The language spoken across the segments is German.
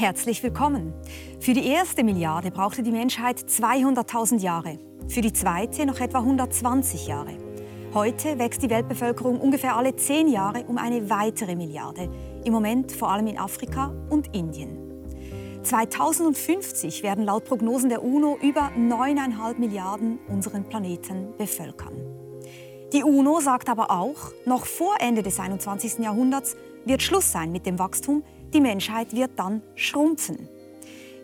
Herzlich willkommen. Für die erste Milliarde brauchte die Menschheit 200.000 Jahre, für die zweite noch etwa 120 Jahre. Heute wächst die Weltbevölkerung ungefähr alle zehn Jahre um eine weitere Milliarde, im Moment vor allem in Afrika und Indien. 2050 werden laut Prognosen der UNO über 9,5 Milliarden unseren Planeten bevölkern. Die UNO sagt aber auch, noch vor Ende des 21. Jahrhunderts wird Schluss sein mit dem Wachstum, die Menschheit wird dann schrumpfen.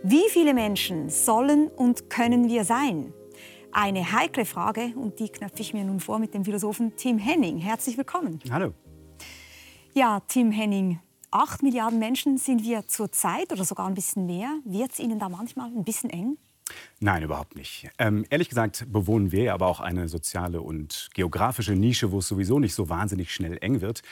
Wie viele Menschen sollen und können wir sein? Eine heikle Frage und die knöpfe ich mir nun vor mit dem Philosophen Tim Henning. Herzlich willkommen. Hallo. Ja, Tim Henning, acht Milliarden Menschen sind wir zurzeit oder sogar ein bisschen mehr. Wird es Ihnen da manchmal ein bisschen eng? Nein, überhaupt nicht. Ähm, ehrlich gesagt bewohnen wir aber auch eine soziale und geografische Nische, wo es sowieso nicht so wahnsinnig schnell eng wird.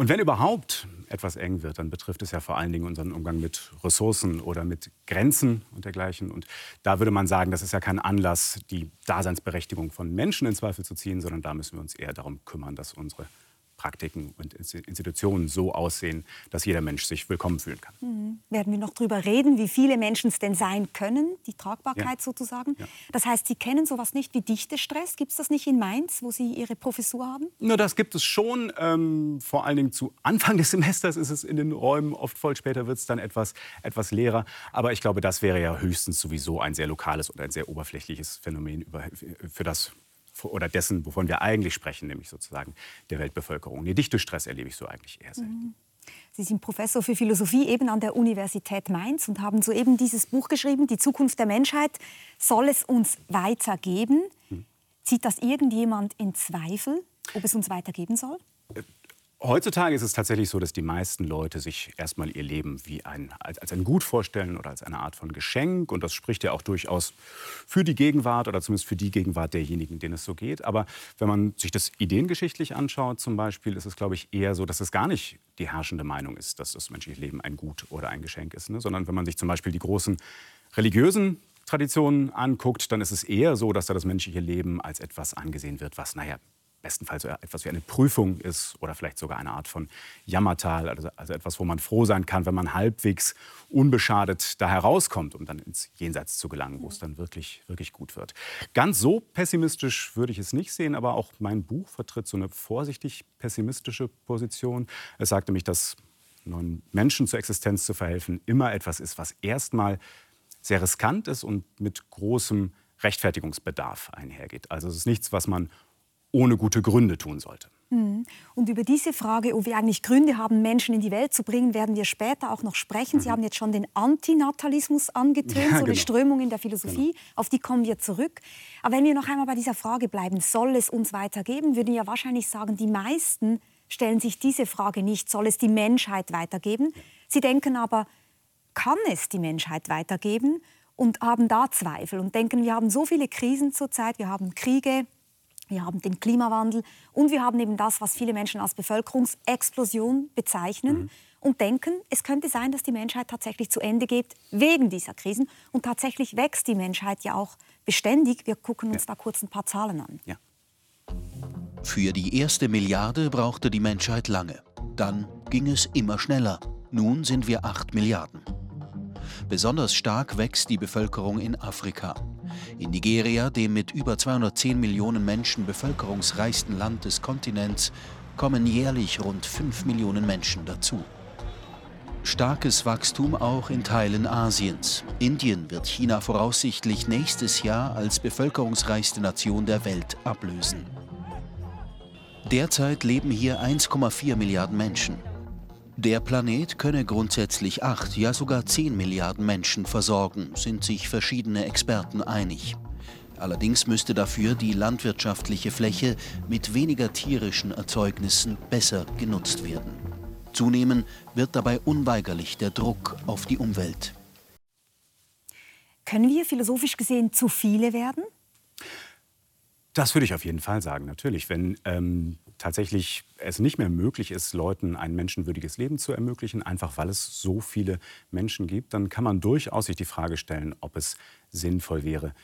Und wenn überhaupt etwas eng wird, dann betrifft es ja vor allen Dingen unseren Umgang mit Ressourcen oder mit Grenzen und dergleichen. Und da würde man sagen, das ist ja kein Anlass, die Daseinsberechtigung von Menschen in Zweifel zu ziehen, sondern da müssen wir uns eher darum kümmern, dass unsere Praktiken und Institutionen so aussehen, dass jeder Mensch sich willkommen fühlen kann. Mhm. Werden wir noch darüber reden, wie viele Menschen es denn sein können, die Tragbarkeit ja. sozusagen. Ja. Das heißt, Sie kennen sowas nicht wie Dichtestress. Gibt es das nicht in Mainz, wo Sie Ihre Professur haben? Na, das gibt es schon. Ähm, vor allen Dingen zu Anfang des Semesters ist es in den Räumen oft voll. Später wird es dann etwas, etwas leerer. Aber ich glaube, das wäre ja höchstens sowieso ein sehr lokales oder ein sehr oberflächliches Phänomen, für das oder dessen, wovon wir eigentlich sprechen, nämlich sozusagen der Weltbevölkerung. Nee, Stress erlebe ich so eigentlich eher selten. Mhm. Sie sind Professor für Philosophie eben an der Universität Mainz und haben soeben dieses Buch geschrieben, Die Zukunft der Menschheit. Soll es uns weitergeben? Hm. Zieht das irgendjemand in Zweifel, ob es uns weitergeben soll? Heutzutage ist es tatsächlich so, dass die meisten Leute sich erstmal ihr Leben wie ein, als, als ein Gut vorstellen oder als eine Art von Geschenk. Und das spricht ja auch durchaus für die Gegenwart oder zumindest für die Gegenwart derjenigen, denen es so geht. Aber wenn man sich das ideengeschichtlich anschaut, zum Beispiel, ist es, glaube ich, eher so, dass es gar nicht die herrschende Meinung ist, dass das menschliche Leben ein Gut oder ein Geschenk ist. Ne? Sondern wenn man sich zum Beispiel die großen religiösen Traditionen anguckt, dann ist es eher so, dass da das menschliche Leben als etwas angesehen wird, was, naja, bestenfalls etwas wie eine Prüfung ist oder vielleicht sogar eine Art von Jammertal, also, also etwas, wo man froh sein kann, wenn man halbwegs unbeschadet da herauskommt, um dann ins Jenseits zu gelangen, wo es dann wirklich, wirklich gut wird. Ganz so pessimistisch würde ich es nicht sehen, aber auch mein Buch vertritt so eine vorsichtig pessimistische Position. Es sagte mich, dass neuen Menschen zur Existenz zu verhelfen immer etwas ist, was erstmal sehr riskant ist und mit großem Rechtfertigungsbedarf einhergeht. Also es ist nichts, was man ohne gute Gründe tun sollte. Mhm. Und über diese Frage, ob wir eigentlich Gründe haben, Menschen in die Welt zu bringen, werden wir später auch noch sprechen. Mhm. Sie haben jetzt schon den Antinatalismus angetönt, ja, so eine genau. Strömung in der Philosophie. Genau. Auf die kommen wir zurück. Aber wenn wir noch einmal bei dieser Frage bleiben, soll es uns weitergeben, würden wir wahrscheinlich sagen, die meisten stellen sich diese Frage nicht, soll es die Menschheit weitergeben? Sie denken aber, kann es die Menschheit weitergeben? Und haben da Zweifel und denken, wir haben so viele Krisen zurzeit, wir haben Kriege, wir haben den Klimawandel und wir haben eben das, was viele Menschen als Bevölkerungsexplosion bezeichnen mhm. und denken, es könnte sein, dass die Menschheit tatsächlich zu Ende geht wegen dieser Krisen. Und tatsächlich wächst die Menschheit ja auch beständig. Wir gucken uns ja. da kurz ein paar Zahlen an. Ja. Für die erste Milliarde brauchte die Menschheit lange. Dann ging es immer schneller. Nun sind wir 8 Milliarden. Besonders stark wächst die Bevölkerung in Afrika. In Nigeria, dem mit über 210 Millionen Menschen bevölkerungsreichsten Land des Kontinents, kommen jährlich rund 5 Millionen Menschen dazu. Starkes Wachstum auch in Teilen Asiens. Indien wird China voraussichtlich nächstes Jahr als bevölkerungsreichste Nation der Welt ablösen. Derzeit leben hier 1,4 Milliarden Menschen. Der Planet könne grundsätzlich acht, ja sogar zehn Milliarden Menschen versorgen, sind sich verschiedene Experten einig. Allerdings müsste dafür die landwirtschaftliche Fläche mit weniger tierischen Erzeugnissen besser genutzt werden. Zunehmen wird dabei unweigerlich der Druck auf die Umwelt. Können wir philosophisch gesehen zu viele werden? Das würde ich auf jeden Fall sagen, natürlich. Wenn ähm, tatsächlich es nicht mehr möglich ist, Leuten ein menschenwürdiges Leben zu ermöglichen, einfach weil es so viele Menschen gibt, dann kann man durchaus sich die Frage stellen, ob es sinnvoll wäre,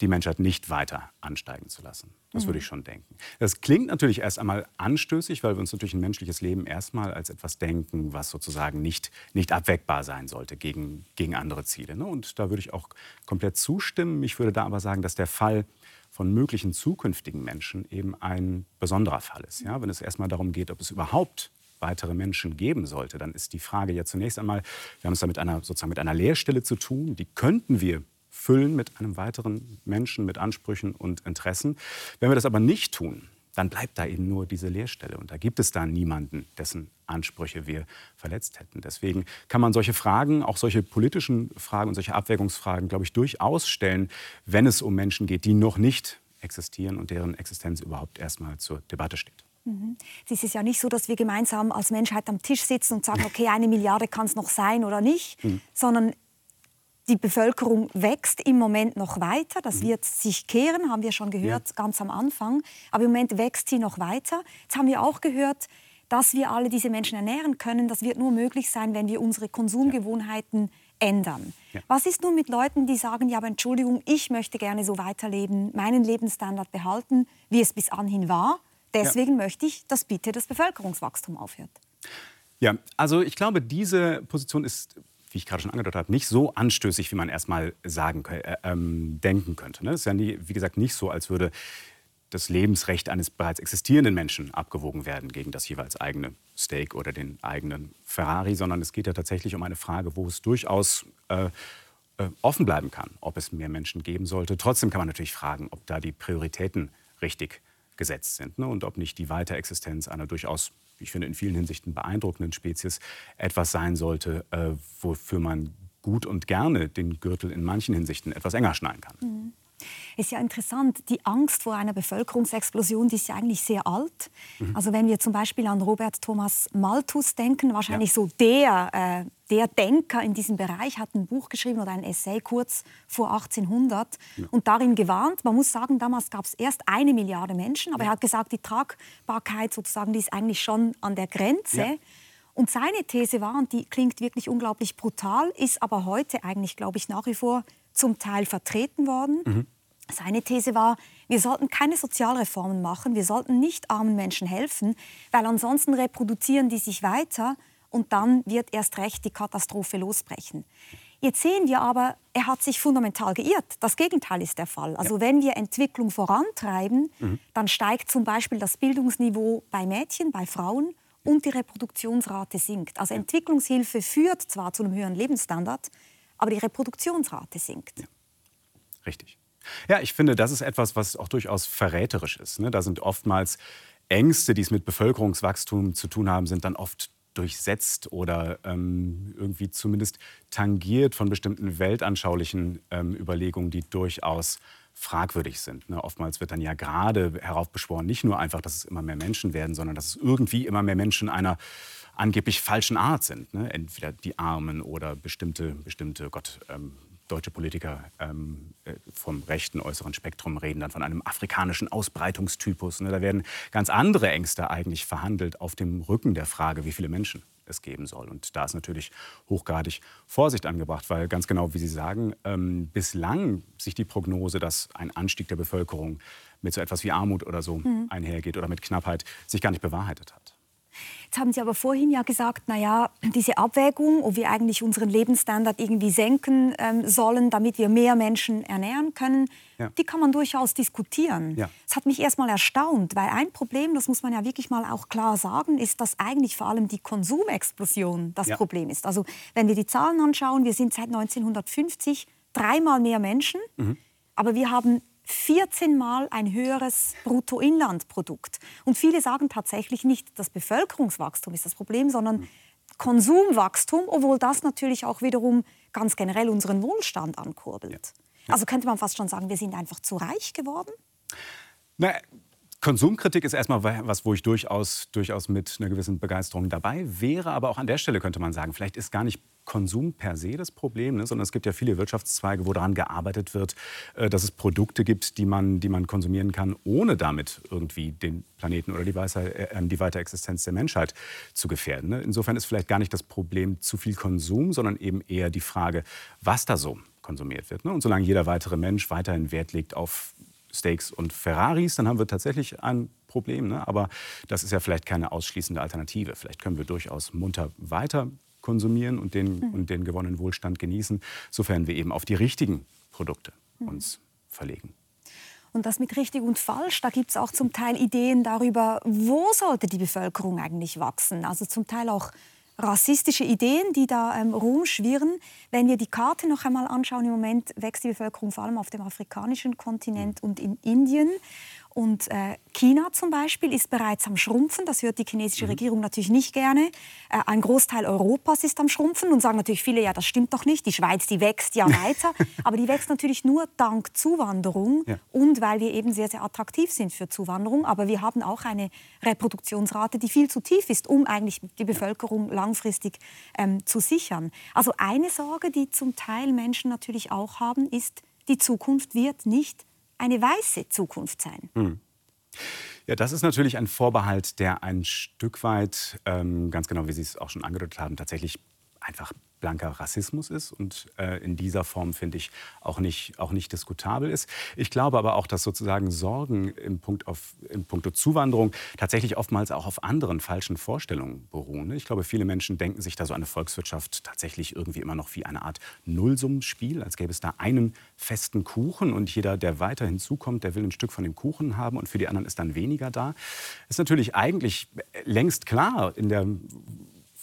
die Menschheit nicht weiter ansteigen zu lassen. Das mhm. würde ich schon denken. Das klingt natürlich erst einmal anstößig, weil wir uns natürlich ein menschliches Leben erstmal als etwas denken, was sozusagen nicht, nicht abweckbar sein sollte gegen, gegen andere Ziele. Ne? Und da würde ich auch komplett zustimmen. Ich würde da aber sagen, dass der Fall von möglichen zukünftigen Menschen eben ein besonderer Fall ist. Ja? Wenn es erstmal darum geht, ob es überhaupt weitere Menschen geben sollte, dann ist die Frage ja zunächst einmal, wir haben es da mit einer, sozusagen mit einer Leerstelle zu tun, die könnten wir füllen mit einem weiteren Menschen mit Ansprüchen und Interessen. Wenn wir das aber nicht tun, dann bleibt da eben nur diese Leerstelle. Und da gibt es da niemanden, dessen Ansprüche wir verletzt hätten. Deswegen kann man solche Fragen, auch solche politischen Fragen und solche Abwägungsfragen, glaube ich, durchaus stellen, wenn es um Menschen geht, die noch nicht existieren und deren Existenz überhaupt erstmal zur Debatte steht. Mhm. Es ist ja nicht so, dass wir gemeinsam als Menschheit am Tisch sitzen und sagen, okay, eine Milliarde kann es noch sein oder nicht, mhm. sondern die Bevölkerung wächst im Moment noch weiter. Das mhm. wird sich kehren, haben wir schon gehört, ja. ganz am Anfang. Aber im Moment wächst sie noch weiter. Jetzt haben wir auch gehört, dass wir alle diese Menschen ernähren können. Das wird nur möglich sein, wenn wir unsere Konsumgewohnheiten ja. ändern. Ja. Was ist nun mit Leuten, die sagen, ja, aber Entschuldigung, ich möchte gerne so weiterleben, meinen Lebensstandard behalten, wie es bis anhin war. Deswegen möchte ich, dass bitte das Bevölkerungswachstum aufhört. Ja, also ich glaube, diese Position ist wie ich gerade schon angedeutet habe, nicht so anstößig, wie man erstmal sagen, äh, ähm, denken könnte. Ne? Es ist ja, nie, wie gesagt, nicht so, als würde das Lebensrecht eines bereits existierenden Menschen abgewogen werden gegen das jeweils eigene Steak oder den eigenen Ferrari, sondern es geht ja tatsächlich um eine Frage, wo es durchaus äh, äh, offen bleiben kann, ob es mehr Menschen geben sollte. Trotzdem kann man natürlich fragen, ob da die Prioritäten richtig gesetzt sind ne? und ob nicht die Weiterexistenz einer durchaus ich finde, in vielen Hinsichten beeindruckenden Spezies etwas sein sollte, äh, wofür man gut und gerne den Gürtel in manchen Hinsichten etwas enger schneiden kann. Mhm. Ist ja interessant, die Angst vor einer Bevölkerungsexplosion, die ist ja eigentlich sehr alt. Mhm. Also wenn wir zum Beispiel an Robert Thomas Malthus denken, wahrscheinlich ja. so der, äh, der Denker in diesem Bereich, hat ein Buch geschrieben oder ein Essay kurz vor 1800 ja. und darin gewarnt. Man muss sagen, damals gab es erst eine Milliarde Menschen, aber ja. er hat gesagt, die Tragbarkeit sozusagen, die ist eigentlich schon an der Grenze. Und seine These war, und die klingt wirklich unglaublich brutal, ist aber heute eigentlich, glaube ich, nach wie vor zum Teil vertreten worden. Mhm. Seine These war, wir sollten keine Sozialreformen machen, wir sollten nicht armen Menschen helfen, weil ansonsten reproduzieren die sich weiter und dann wird erst recht die Katastrophe losbrechen. Jetzt sehen wir aber, er hat sich fundamental geirrt. Das Gegenteil ist der Fall. Also ja. wenn wir Entwicklung vorantreiben, mhm. dann steigt zum Beispiel das Bildungsniveau bei Mädchen, bei Frauen und die Reproduktionsrate sinkt. Also Entwicklungshilfe führt zwar zu einem höheren Lebensstandard, aber die Reproduktionsrate sinkt. Ja. Richtig. Ja, ich finde, das ist etwas, was auch durchaus verräterisch ist. Ne? Da sind oftmals Ängste, die es mit Bevölkerungswachstum zu tun haben, sind dann oft durchsetzt oder ähm, irgendwie zumindest tangiert von bestimmten weltanschaulichen ähm, Überlegungen, die durchaus fragwürdig sind. Ne? Oftmals wird dann ja gerade heraufbeschworen, nicht nur einfach, dass es immer mehr Menschen werden, sondern dass es irgendwie immer mehr Menschen einer angeblich falschen Art sind. Ne? Entweder die Armen oder bestimmte, bestimmte Gott, ähm, deutsche Politiker ähm, äh, vom rechten äußeren Spektrum reden dann von einem afrikanischen Ausbreitungstypus. Ne? Da werden ganz andere Ängste eigentlich verhandelt auf dem Rücken der Frage, wie viele Menschen es geben soll. Und da ist natürlich hochgradig Vorsicht angebracht, weil ganz genau, wie Sie sagen, ähm, bislang sich die Prognose, dass ein Anstieg der Bevölkerung mit so etwas wie Armut oder so mhm. einhergeht oder mit Knappheit, sich gar nicht bewahrheitet hat. Jetzt haben Sie aber vorhin ja gesagt, na ja, diese Abwägung, ob wir eigentlich unseren Lebensstandard irgendwie senken ähm, sollen, damit wir mehr Menschen ernähren können, ja. die kann man durchaus diskutieren. Ja. Das hat mich erst mal erstaunt, weil ein Problem, das muss man ja wirklich mal auch klar sagen, ist, dass eigentlich vor allem die Konsumexplosion das ja. Problem ist. Also wenn wir die Zahlen anschauen, wir sind seit 1950 dreimal mehr Menschen, mhm. aber wir haben 14 Mal ein höheres Bruttoinlandprodukt. Und viele sagen tatsächlich nicht, das Bevölkerungswachstum ist das Problem, sondern Konsumwachstum, obwohl das natürlich auch wiederum ganz generell unseren Wohlstand ankurbelt. Ja. Ja. Also könnte man fast schon sagen, wir sind einfach zu reich geworden? Na, Konsumkritik ist erstmal was, wo ich durchaus, durchaus mit einer gewissen Begeisterung dabei wäre. Aber auch an der Stelle könnte man sagen, vielleicht ist gar nicht Konsum per se das Problem, ne, sondern es gibt ja viele Wirtschaftszweige, wo daran gearbeitet wird, äh, dass es Produkte gibt, die man, die man konsumieren kann, ohne damit irgendwie den Planeten oder die, Weise, äh, die Weiterexistenz der Menschheit zu gefährden. Ne? Insofern ist vielleicht gar nicht das Problem zu viel Konsum, sondern eben eher die Frage, was da so konsumiert wird. Ne? Und solange jeder weitere Mensch weiterhin Wert legt auf Steaks und Ferraris, dann haben wir tatsächlich ein Problem. Ne? Aber das ist ja vielleicht keine ausschließende Alternative. Vielleicht können wir durchaus munter weiter konsumieren und den, mhm. und den gewonnenen Wohlstand genießen, sofern wir eben auf die richtigen Produkte mhm. uns verlegen. Und das mit richtig und falsch, da gibt es auch zum Teil Ideen darüber, wo sollte die Bevölkerung eigentlich wachsen. Also zum Teil auch rassistische Ideen, die da ähm, rumschwirren. Wenn wir die Karte noch einmal anschauen, im Moment wächst die Bevölkerung vor allem auf dem afrikanischen Kontinent und in Indien. Und äh, China zum Beispiel ist bereits am Schrumpfen. Das hört die chinesische mhm. Regierung natürlich nicht gerne. Äh, ein Großteil Europas ist am Schrumpfen und sagen natürlich viele, ja, das stimmt doch nicht. Die Schweiz, die wächst ja weiter. Aber die wächst natürlich nur dank Zuwanderung ja. und weil wir eben sehr, sehr attraktiv sind für Zuwanderung. Aber wir haben auch eine Reproduktionsrate, die viel zu tief ist, um eigentlich die Bevölkerung langfristig ähm, zu sichern. Also eine Sorge, die zum Teil Menschen natürlich auch haben, ist, die Zukunft wird nicht eine weiße Zukunft sein. Hm. Ja, das ist natürlich ein Vorbehalt, der ein Stück weit, ähm, ganz genau wie Sie es auch schon angedeutet haben, tatsächlich einfach blanker Rassismus ist und äh, in dieser Form, finde ich, auch nicht, auch nicht diskutabel ist. Ich glaube aber auch, dass sozusagen Sorgen im Punkt auf, in puncto Zuwanderung tatsächlich oftmals auch auf anderen falschen Vorstellungen beruhen. Ich glaube, viele Menschen denken sich da so eine Volkswirtschaft tatsächlich irgendwie immer noch wie eine Art Nullsummenspiel, als gäbe es da einen festen Kuchen und jeder, der weiter hinzukommt, der will ein Stück von dem Kuchen haben und für die anderen ist dann weniger da. Ist natürlich eigentlich längst klar in der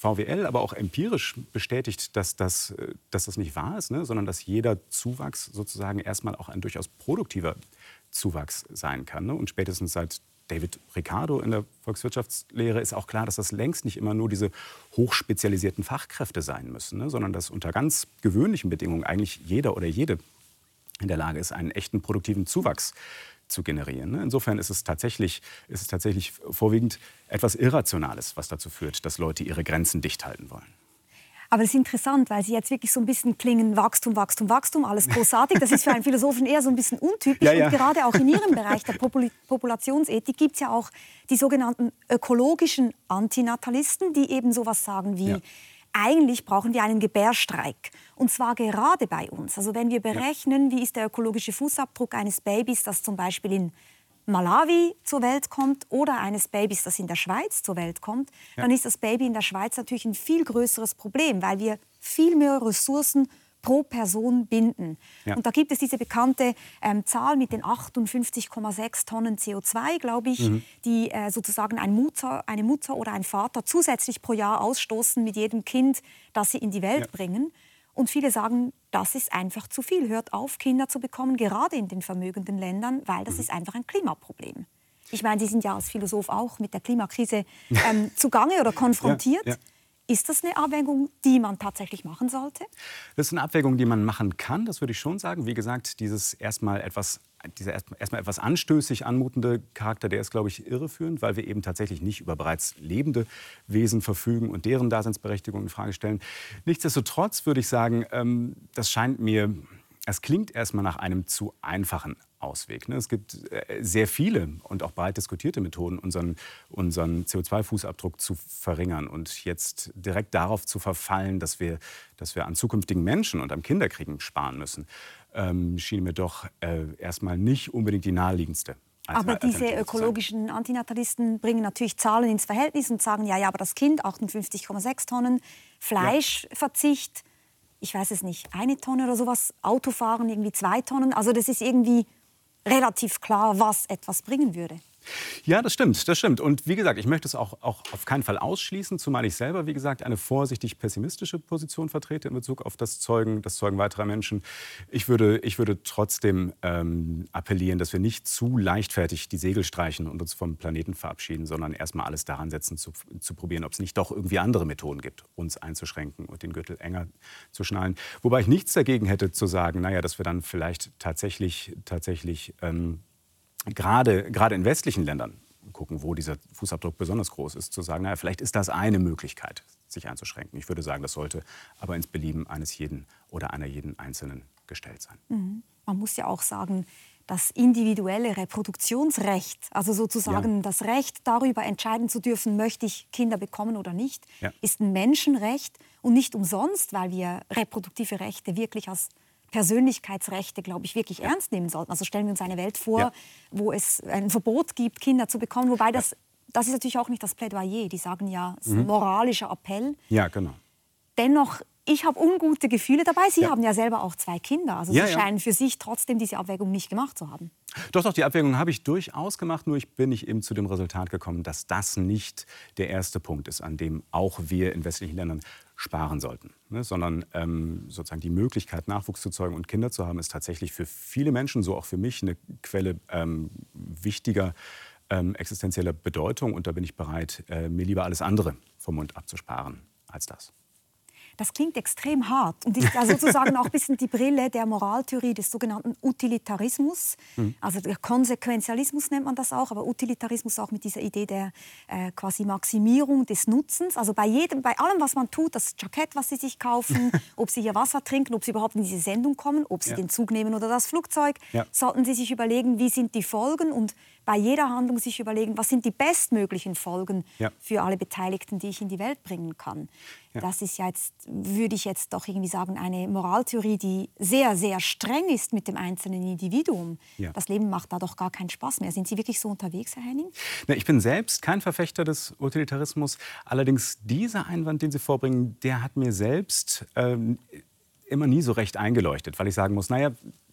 VWL, aber auch empirisch bestätigt, dass das, äh, dass das nicht wahr ist, ne? sondern dass jeder Zuwachs sozusagen erstmal auch ein durchaus produktiver Zuwachs sein kann. Ne? Und spätestens seit David Ricardo in der Volkswirtschaftslehre ist auch klar, dass das längst nicht immer nur diese hochspezialisierten Fachkräfte sein müssen, ne? sondern dass unter ganz gewöhnlichen Bedingungen eigentlich jeder oder jede in der Lage ist, einen echten produktiven Zuwachs zu generieren. Ne? Insofern ist es, tatsächlich, ist es tatsächlich vorwiegend etwas Irrationales, was dazu führt, dass Leute ihre Grenzen dicht halten wollen. Aber es ist interessant, weil Sie jetzt wirklich so ein bisschen klingen, Wachstum, Wachstum, Wachstum, alles großartig. Das ist für einen Philosophen eher so ein bisschen untypisch. Ja, ja. Und gerade auch in Ihrem Bereich der Popul Populationsethik gibt es ja auch die sogenannten ökologischen Antinatalisten, die eben sowas sagen wie, ja eigentlich brauchen wir einen Gebärstreik. Und zwar gerade bei uns. Also wenn wir berechnen, wie ist der ökologische Fußabdruck eines Babys, das zum Beispiel in Malawi zur Welt kommt oder eines Babys, das in der Schweiz zur Welt kommt, ja. dann ist das Baby in der Schweiz natürlich ein viel größeres Problem, weil wir viel mehr Ressourcen pro Person binden. Ja. Und da gibt es diese bekannte ähm, Zahl mit den 58,6 Tonnen CO2, glaube ich, mhm. die äh, sozusagen ein Mutter, eine Mutter oder ein Vater zusätzlich pro Jahr ausstoßen mit jedem Kind, das sie in die Welt ja. bringen. Und viele sagen, das ist einfach zu viel. Hört auf, Kinder zu bekommen, gerade in den vermögenden Ländern, weil das mhm. ist einfach ein Klimaproblem. Ich meine, Sie sind ja als Philosoph auch mit der Klimakrise ähm, zugange oder konfrontiert. Ja. Ist das eine Abwägung, die man tatsächlich machen sollte? Das ist eine Abwägung, die man machen kann, das würde ich schon sagen. Wie gesagt, dieses erstmal etwas dieser erstmal etwas anstößig anmutende Charakter, der ist, glaube ich, irreführend, weil wir eben tatsächlich nicht über bereits lebende Wesen verfügen und deren Daseinsberechtigung in Frage stellen. Nichtsdestotrotz würde ich sagen, ähm, das scheint mir, es klingt erstmal nach einem zu einfachen Ausweg. Ne? Es gibt äh, sehr viele und auch breit diskutierte Methoden, unseren, unseren CO2-Fußabdruck zu verringern. Und jetzt direkt darauf zu verfallen, dass wir, dass wir an zukünftigen Menschen und am Kinderkriegen sparen müssen, ähm, schien mir doch äh, erstmal nicht unbedingt die naheliegendste aber diese ökologischen Antinatalisten bringen natürlich Zahlen ins Verhältnis und sagen, ja, ja, aber das Kind 58,6 Tonnen, Fleischverzicht, ja. ich weiß es nicht, eine Tonne oder sowas, Autofahren irgendwie zwei Tonnen. Also das ist irgendwie relativ klar, was etwas bringen würde. Ja, das stimmt, das stimmt. Und wie gesagt, ich möchte es auch, auch auf keinen Fall ausschließen, zumal ich selber, wie gesagt, eine vorsichtig pessimistische Position vertrete in Bezug auf das Zeugen, das Zeugen weiterer Menschen. Ich würde, ich würde trotzdem ähm, appellieren, dass wir nicht zu leichtfertig die Segel streichen und uns vom Planeten verabschieden, sondern erstmal alles daran setzen, zu, zu probieren, ob es nicht doch irgendwie andere Methoden gibt, uns einzuschränken und den Gürtel enger zu schnallen. Wobei ich nichts dagegen hätte zu sagen, naja, dass wir dann vielleicht tatsächlich, tatsächlich ähm, gerade, gerade in westlichen Ländern gucken, wo dieser Fußabdruck besonders groß ist, zu sagen, naja, vielleicht ist das eine Möglichkeit, sich einzuschränken. Ich würde sagen, das sollte aber ins Belieben eines jeden oder einer jeden Einzelnen gestellt sein. Mhm. Man muss ja auch sagen, das individuelle Reproduktionsrecht, also sozusagen ja. das Recht darüber entscheiden zu dürfen, möchte ich Kinder bekommen oder nicht, ja. ist ein Menschenrecht und nicht umsonst, weil wir reproduktive Rechte wirklich als Persönlichkeitsrechte, glaube ich, wirklich ja. ernst nehmen sollten. Also stellen wir uns eine Welt vor, wo es ein Verbot gibt, Kinder zu bekommen, wobei das, das ist natürlich auch nicht das Plädoyer. Die sagen ja, es ist ein mhm. moralischer Appell. Ja, genau. Dennoch ich habe ungute Gefühle dabei. Sie ja. haben ja selber auch zwei Kinder. Also ja, Sie scheinen für sich trotzdem diese Abwägung nicht gemacht zu haben. Doch, doch, die Abwägung habe ich durchaus gemacht. Nur ich bin ich eben zu dem Resultat gekommen, dass das nicht der erste Punkt ist, an dem auch wir in westlichen Ländern sparen sollten. Ne? Sondern ähm, sozusagen die Möglichkeit, Nachwuchs zu zeugen und Kinder zu haben, ist tatsächlich für viele Menschen, so auch für mich, eine Quelle ähm, wichtiger ähm, existenzieller Bedeutung. Und da bin ich bereit, äh, mir lieber alles andere vom Mund abzusparen als das. Das klingt extrem hart und ist ja sozusagen auch ein bisschen die Brille der Moraltheorie des sogenannten Utilitarismus. Mhm. Also der Konsequenzialismus nennt man das auch, aber Utilitarismus auch mit dieser Idee der äh, quasi Maximierung des Nutzens. Also bei jedem, bei allem, was man tut, das Jackett, was Sie sich kaufen, ob Sie hier Wasser trinken, ob Sie überhaupt in diese Sendung kommen, ob Sie ja. den Zug nehmen oder das Flugzeug, ja. sollten Sie sich überlegen, wie sind die Folgen und bei jeder Handlung sich überlegen, was sind die bestmöglichen Folgen ja. für alle Beteiligten, die ich in die Welt bringen kann. Ja. Das ist ja jetzt, würde ich jetzt doch irgendwie sagen, eine Moraltheorie, die sehr, sehr streng ist mit dem einzelnen Individuum. Ja. Das Leben macht da doch gar keinen Spaß mehr. Sind Sie wirklich so unterwegs, Herr Henning? Na, ich bin selbst kein Verfechter des Utilitarismus. Allerdings dieser Einwand, den Sie vorbringen, der hat mir selbst ähm, immer nie so recht eingeleuchtet, weil ich sagen muss, naja,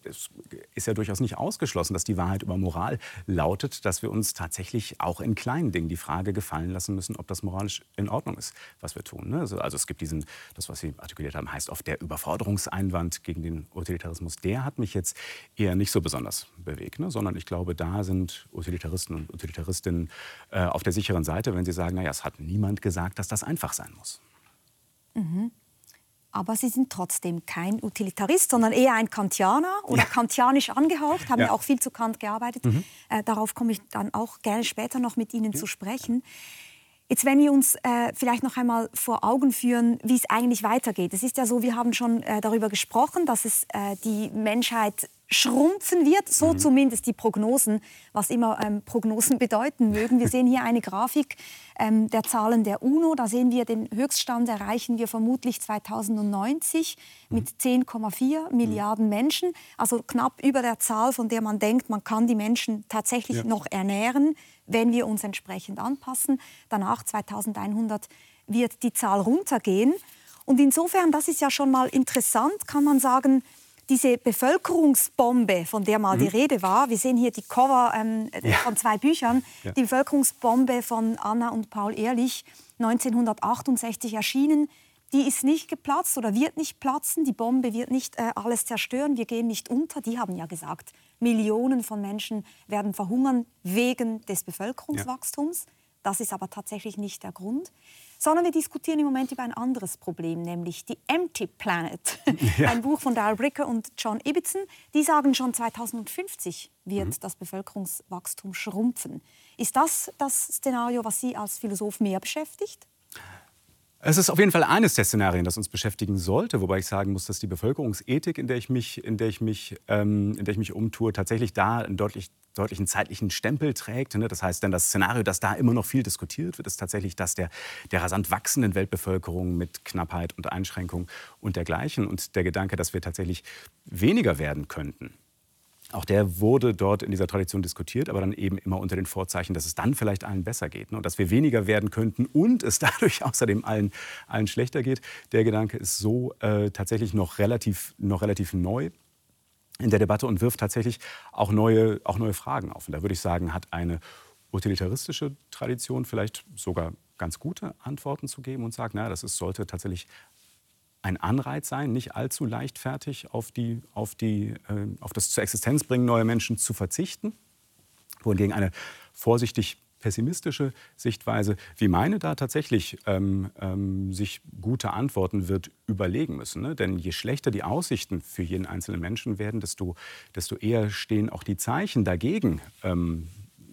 es ist ja durchaus nicht ausgeschlossen, dass die Wahrheit über Moral lautet, dass wir uns tatsächlich auch in kleinen Dingen die Frage gefallen lassen müssen, ob das moralisch in Ordnung ist, was wir tun. Ne? Also, also, es gibt diesen, das, was Sie artikuliert haben, heißt oft der Überforderungseinwand gegen den Utilitarismus. Der hat mich jetzt eher nicht so besonders bewegt, ne? sondern ich glaube, da sind Utilitaristen und Utilitaristinnen äh, auf der sicheren Seite, wenn sie sagen, naja, es hat niemand gesagt, dass das einfach sein muss. Mhm aber Sie sind trotzdem kein Utilitarist, sondern eher ein Kantianer oder ja. kantianisch angehaucht, haben ja. ja. auch viel zu Kant gearbeitet. Mhm. Äh, darauf komme ich dann auch gerne später noch mit Ihnen ja. zu sprechen. Jetzt, wenn wir uns äh, vielleicht noch einmal vor Augen führen, wie es eigentlich weitergeht. Es ist ja so, wir haben schon äh, darüber gesprochen, dass es äh, die Menschheit schrumpfen wird, so mhm. zumindest die Prognosen, was immer ähm, Prognosen bedeuten mögen. Wir sehen hier eine Grafik ähm, der Zahlen der UNO. Da sehen wir, den Höchststand erreichen wir vermutlich 2090 mhm. mit 10,4 mhm. Milliarden Menschen. Also knapp über der Zahl, von der man denkt, man kann die Menschen tatsächlich ja. noch ernähren, wenn wir uns entsprechend anpassen. Danach 2100 wird die Zahl runtergehen. Und insofern, das ist ja schon mal interessant, kann man sagen, diese Bevölkerungsbombe, von der mal mhm. die Rede war, wir sehen hier die Cover ähm, ja. von zwei Büchern, ja. die Bevölkerungsbombe von Anna und Paul Ehrlich, 1968 erschienen, die ist nicht geplatzt oder wird nicht platzen. Die Bombe wird nicht äh, alles zerstören. Wir gehen nicht unter. Die haben ja gesagt, Millionen von Menschen werden verhungern wegen des Bevölkerungswachstums. Ja. Das ist aber tatsächlich nicht der Grund sondern wir diskutieren im Moment über ein anderes Problem, nämlich die Empty Planet. Ja. Ein Buch von Darrell Bricker und John Ibbotson. Die sagen schon 2050 wird mhm. das Bevölkerungswachstum schrumpfen. Ist das das Szenario, was Sie als Philosoph mehr beschäftigt? Es ist auf jeden Fall eines der Szenarien, das uns beschäftigen sollte, wobei ich sagen muss, dass die Bevölkerungsethik, in der ich mich, in der ich mich, ähm, in der ich mich umtue, tatsächlich da einen deutlich, deutlichen zeitlichen Stempel trägt. Ne? Das heißt, denn das Szenario, das da immer noch viel diskutiert wird, ist tatsächlich das der, der rasant wachsenden Weltbevölkerung mit Knappheit und Einschränkung und dergleichen. Und der Gedanke, dass wir tatsächlich weniger werden könnten auch der wurde dort in dieser Tradition diskutiert, aber dann eben immer unter den Vorzeichen, dass es dann vielleicht allen besser geht ne? und dass wir weniger werden könnten und es dadurch außerdem allen, allen schlechter geht. Der Gedanke ist so äh, tatsächlich noch relativ, noch relativ neu in der Debatte und wirft tatsächlich auch neue, auch neue Fragen auf. Und da würde ich sagen, hat eine utilitaristische Tradition vielleicht sogar ganz gute Antworten zu geben und sagt, na, das ist, sollte tatsächlich ein Anreiz sein, nicht allzu leichtfertig auf, die, auf, die, äh, auf das zur Existenz bringen neuer Menschen zu verzichten. Wohingegen eine vorsichtig pessimistische Sichtweise, wie meine da tatsächlich ähm, ähm, sich gute Antworten wird überlegen müssen. Ne? Denn je schlechter die Aussichten für jeden einzelnen Menschen werden, desto, desto eher stehen auch die Zeichen dagegen, ähm,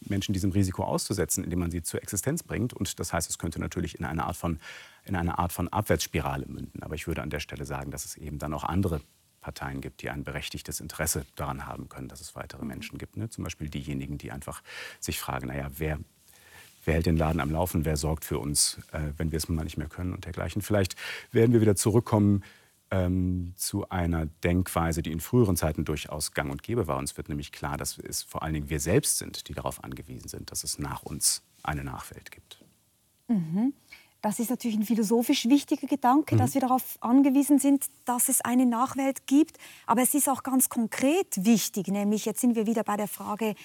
Menschen diesem Risiko auszusetzen, indem man sie zur Existenz bringt. Und das heißt, es könnte natürlich in eine Art von, in eine Art von Abwärtsspirale münden. Aber ich würde an der Stelle sagen, dass es eben dann auch andere Parteien gibt, die ein berechtigtes Interesse daran haben können, dass es weitere Menschen gibt. Ne? Zum Beispiel diejenigen, die einfach sich fragen, naja, wer, wer hält den Laden am Laufen, wer sorgt für uns, äh, wenn wir es mal nicht mehr können und dergleichen. Vielleicht werden wir wieder zurückkommen ähm, zu einer Denkweise, die in früheren Zeiten durchaus gang und gäbe war. Uns wird nämlich klar, dass es vor allen Dingen wir selbst sind, die darauf angewiesen sind, dass es nach uns eine Nachwelt gibt. Mhm. Das ist natürlich ein philosophisch wichtiger Gedanke, mhm. dass wir darauf angewiesen sind, dass es eine Nachwelt gibt. Aber es ist auch ganz konkret wichtig, nämlich jetzt sind wir wieder bei der Frage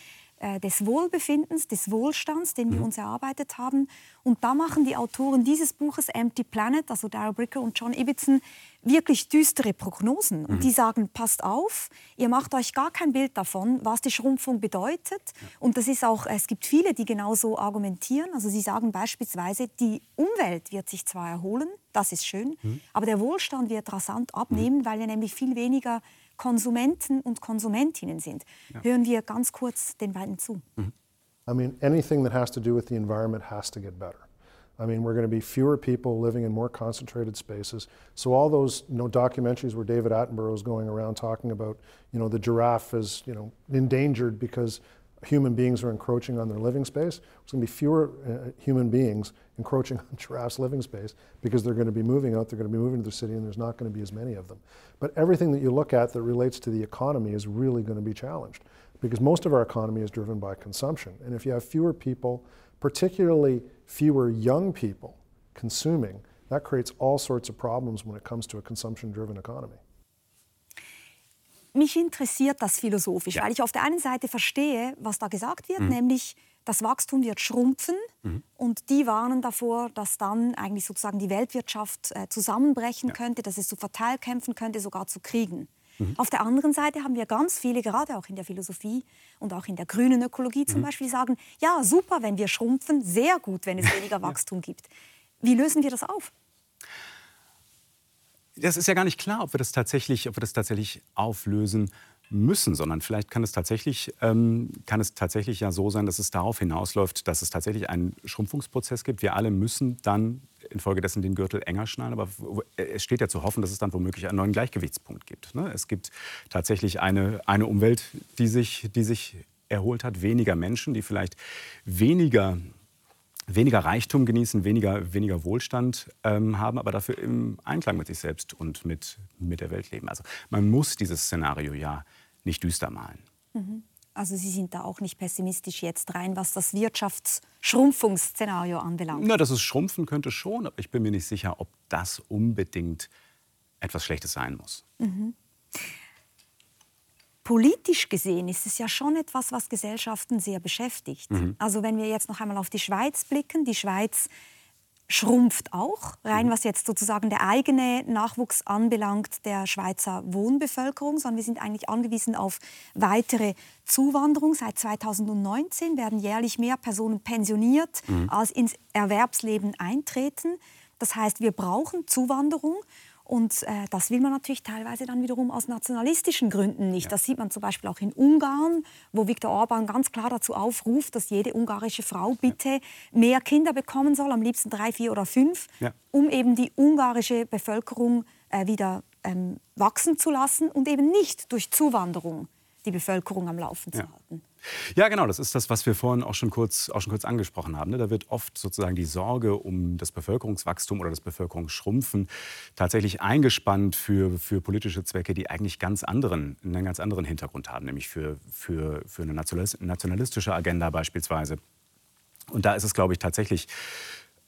äh, des Wohlbefindens, des Wohlstands, den wir mhm. uns erarbeitet haben. Und da machen die Autoren dieses Buches Empty Planet, also Darryl Bricker und John Ibbotson, wirklich düstere Prognosen. Und mhm. die sagen, passt auf, ihr macht euch gar kein Bild davon, was die Schrumpfung bedeutet. Ja. Und das ist auch, es gibt viele, die genauso argumentieren. Also sie sagen beispielsweise, die Umwelt wird sich zwar erholen, das ist schön, mhm. aber der Wohlstand wird rasant abnehmen, mhm. weil wir nämlich viel weniger Konsumenten und Konsumentinnen sind. Ja. Hören wir ganz kurz den beiden zu. Mhm. I mean, anything that has to do with the environment has to get better. I mean, we're going to be fewer people living in more concentrated spaces. So all those you know, documentaries where David Attenborough is going around talking about, you know, the giraffe is, you know, endangered because human beings are encroaching on their living space. There's going to be fewer uh, human beings encroaching on giraffes' living space because they're going to be moving out, they're going to be moving to the city, and there's not going to be as many of them. But everything that you look at that relates to the economy is really going to be challenged because most of our economy is driven by consumption. And if you have fewer people, particularly fewer young people consuming, that creates all sorts of problems when it comes to a consumption driven economy. Mich interessiert das philosophisch, ja. weil ich auf der einen Seite verstehe, was da gesagt wird, mhm. nämlich das Wachstum wird schrumpfen mhm. und die warnen davor, dass dann eigentlich sozusagen die Weltwirtschaft äh, zusammenbrechen ja. könnte, dass es zu Verteilkämpfen könnte, sogar zu Kriegen. Mhm. Auf der anderen Seite haben wir ganz viele, gerade auch in der Philosophie und auch in der grünen Ökologie zum mhm. Beispiel, die sagen, ja, super, wenn wir schrumpfen, sehr gut, wenn es weniger Wachstum gibt. Wie lösen wir das auf? Das ist ja gar nicht klar, ob wir das tatsächlich, ob wir das tatsächlich auflösen müssen, sondern vielleicht kann es tatsächlich, ähm, kann es tatsächlich ja so sein, dass es darauf hinausläuft, dass es tatsächlich einen Schrumpfungsprozess gibt. Wir alle müssen dann infolgedessen den Gürtel enger schnallen, aber es steht ja zu hoffen, dass es dann womöglich einen neuen Gleichgewichtspunkt gibt. Ne? Es gibt tatsächlich eine, eine Umwelt, die sich, die sich erholt hat, weniger Menschen, die vielleicht weniger weniger Reichtum genießen, weniger, weniger Wohlstand ähm, haben, aber dafür im Einklang mit sich selbst und mit, mit der Welt leben. Also man muss dieses Szenario ja nicht düster malen. Mhm. Also Sie sind da auch nicht pessimistisch jetzt rein, was das Wirtschaftsschrumpfungsszenario anbelangt? Na, dass es schrumpfen könnte schon, aber ich bin mir nicht sicher, ob das unbedingt etwas Schlechtes sein muss. Mhm. Politisch gesehen ist es ja schon etwas, was Gesellschaften sehr beschäftigt. Mhm. Also wenn wir jetzt noch einmal auf die Schweiz blicken, die Schweiz schrumpft auch, rein mhm. was jetzt sozusagen der eigene Nachwuchs anbelangt der Schweizer Wohnbevölkerung, sondern wir sind eigentlich angewiesen auf weitere Zuwanderung. Seit 2019 werden jährlich mehr Personen pensioniert, mhm. als ins Erwerbsleben eintreten. Das heißt, wir brauchen Zuwanderung. Und äh, das will man natürlich teilweise dann wiederum aus nationalistischen Gründen nicht. Ja. Das sieht man zum Beispiel auch in Ungarn, wo Viktor Orban ganz klar dazu aufruft, dass jede ungarische Frau bitte ja. mehr Kinder bekommen soll, am liebsten drei, vier oder fünf, ja. um eben die ungarische Bevölkerung äh, wieder ähm, wachsen zu lassen und eben nicht durch Zuwanderung die Bevölkerung am Laufen zu halten. Ja, genau, das ist das, was wir vorhin auch schon kurz, auch schon kurz angesprochen haben. Ne? Da wird oft sozusagen die Sorge um das Bevölkerungswachstum oder das Bevölkerungsschrumpfen tatsächlich eingespannt für, für politische Zwecke, die eigentlich ganz anderen, einen ganz anderen Hintergrund haben, nämlich für, für, für eine nationalistische Agenda beispielsweise. Und da ist es, glaube ich, tatsächlich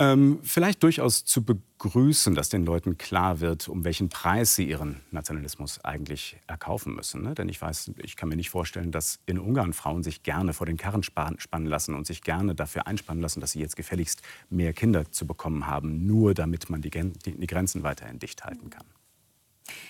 ähm, vielleicht durchaus zu begrüßen, dass den Leuten klar wird, um welchen Preis sie ihren Nationalismus eigentlich erkaufen müssen. Ne? Denn ich weiß, ich kann mir nicht vorstellen, dass in Ungarn Frauen sich gerne vor den Karren spannen lassen und sich gerne dafür einspannen lassen, dass sie jetzt gefälligst mehr Kinder zu bekommen haben, nur damit man die, die, die Grenzen weiterhin dicht halten kann.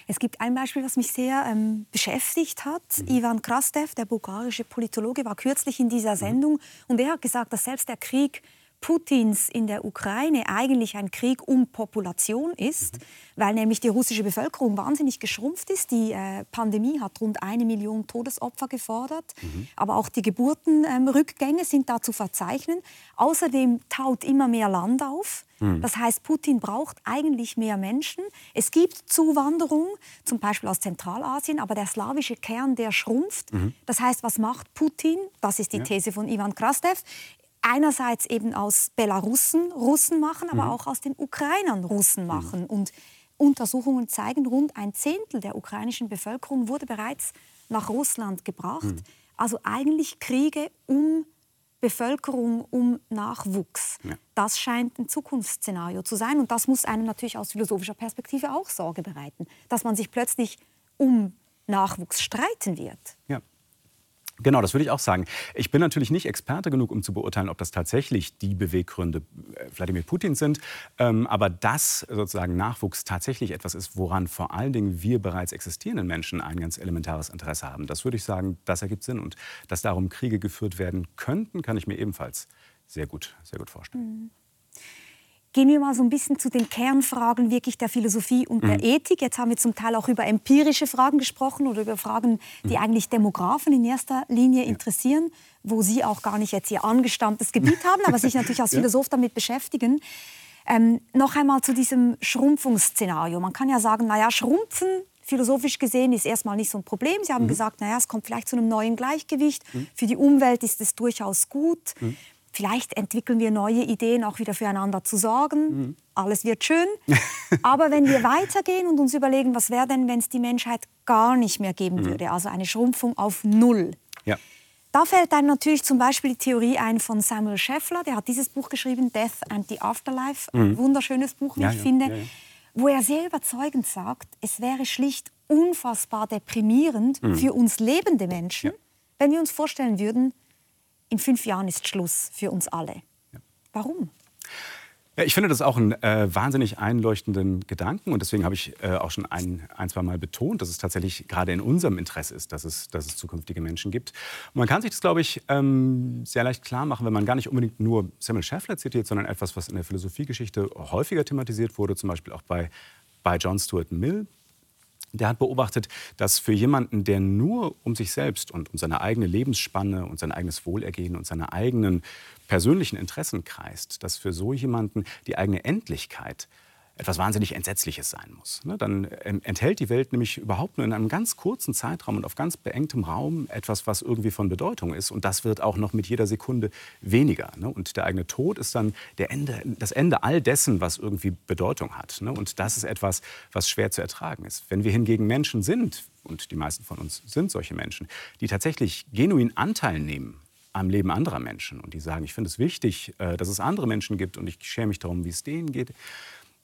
Es gibt ein Beispiel, das mich sehr ähm, beschäftigt hat. Mhm. Ivan Krastev, der bulgarische Politologe, war kürzlich in dieser mhm. Sendung mhm. und er hat gesagt, dass selbst der Krieg Putins in der Ukraine eigentlich ein Krieg um Population ist, mhm. weil nämlich die russische Bevölkerung wahnsinnig geschrumpft ist. Die äh, Pandemie hat rund eine Million Todesopfer gefordert, mhm. aber auch die Geburtenrückgänge ähm, sind da zu verzeichnen. Außerdem taut immer mehr Land auf. Mhm. Das heißt, Putin braucht eigentlich mehr Menschen. Es gibt Zuwanderung, zum Beispiel aus Zentralasien, aber der slawische Kern, der schrumpft. Mhm. Das heißt, was macht Putin? Das ist die ja. These von Ivan Krastev einerseits eben aus Belarussen Russen machen, aber mhm. auch aus den Ukrainern Russen machen. Mhm. Und Untersuchungen zeigen, rund ein Zehntel der ukrainischen Bevölkerung wurde bereits nach Russland gebracht. Mhm. Also eigentlich Kriege um Bevölkerung, um Nachwuchs. Ja. Das scheint ein Zukunftsszenario zu sein. Und das muss einem natürlich aus philosophischer Perspektive auch Sorge bereiten, dass man sich plötzlich um Nachwuchs streiten wird. Ja. Genau, das würde ich auch sagen. Ich bin natürlich nicht Experte genug, um zu beurteilen, ob das tatsächlich die Beweggründe äh, Wladimir Putins sind. Ähm, aber dass sozusagen Nachwuchs tatsächlich etwas ist, woran vor allen Dingen wir bereits existierenden Menschen ein ganz elementares Interesse haben, das würde ich sagen, das ergibt Sinn. Und dass darum Kriege geführt werden könnten, kann ich mir ebenfalls sehr gut, sehr gut vorstellen. Mhm. Gehen wir mal so ein bisschen zu den Kernfragen wirklich der Philosophie und der mhm. Ethik. Jetzt haben wir zum Teil auch über empirische Fragen gesprochen oder über Fragen, die mhm. eigentlich Demografen in erster Linie interessieren, wo Sie auch gar nicht jetzt Ihr angestammtes Gebiet haben, aber sich natürlich als Philosoph damit beschäftigen. Ähm, noch einmal zu diesem Schrumpfungsszenario. Man kann ja sagen, naja, Schrumpfen philosophisch gesehen ist erstmal nicht so ein Problem. Sie haben mhm. gesagt, naja, es kommt vielleicht zu einem neuen Gleichgewicht. Mhm. Für die Umwelt ist es durchaus gut. Mhm. Vielleicht entwickeln wir neue Ideen, auch wieder füreinander zu sorgen. Mhm. Alles wird schön. Aber wenn wir weitergehen und uns überlegen, was wäre denn, wenn es die Menschheit gar nicht mehr geben mhm. würde, also eine Schrumpfung auf Null. Ja. Da fällt einem natürlich zum Beispiel die Theorie ein von Samuel Scheffler, der hat dieses Buch geschrieben, Death and the Afterlife, mhm. ein wunderschönes Buch, wie ja, ich ja, finde, ja, wo er sehr überzeugend sagt, es wäre schlicht unfassbar deprimierend mhm. für uns lebende Menschen, wenn wir uns vorstellen würden, in fünf Jahren ist Schluss für uns alle. Ja. Warum? Ja, ich finde das auch einen äh, wahnsinnig einleuchtenden Gedanken und deswegen habe ich äh, auch schon ein, ein, zwei Mal betont, dass es tatsächlich gerade in unserem Interesse ist, dass es, dass es zukünftige Menschen gibt. Und man kann sich das, glaube ich, ähm, sehr leicht klar machen, wenn man gar nicht unbedingt nur Samuel Schäffler zitiert, sondern etwas, was in der Philosophiegeschichte häufiger thematisiert wurde, zum Beispiel auch bei, bei John Stuart Mill, der hat beobachtet, dass für jemanden, der nur um sich selbst und um seine eigene Lebensspanne und sein eigenes Wohlergehen und seine eigenen persönlichen Interessen kreist, dass für so jemanden die eigene Endlichkeit etwas wahnsinnig Entsetzliches sein muss. Ne? Dann ähm, enthält die Welt nämlich überhaupt nur in einem ganz kurzen Zeitraum und auf ganz beengtem Raum etwas, was irgendwie von Bedeutung ist. Und das wird auch noch mit jeder Sekunde weniger. Ne? Und der eigene Tod ist dann Ende, das Ende all dessen, was irgendwie Bedeutung hat. Ne? Und das ist etwas, was schwer zu ertragen ist. Wenn wir hingegen Menschen sind, und die meisten von uns sind solche Menschen, die tatsächlich genuin Anteil nehmen am Leben anderer Menschen und die sagen, ich finde es wichtig, äh, dass es andere Menschen gibt und ich schäme mich darum, wie es denen geht,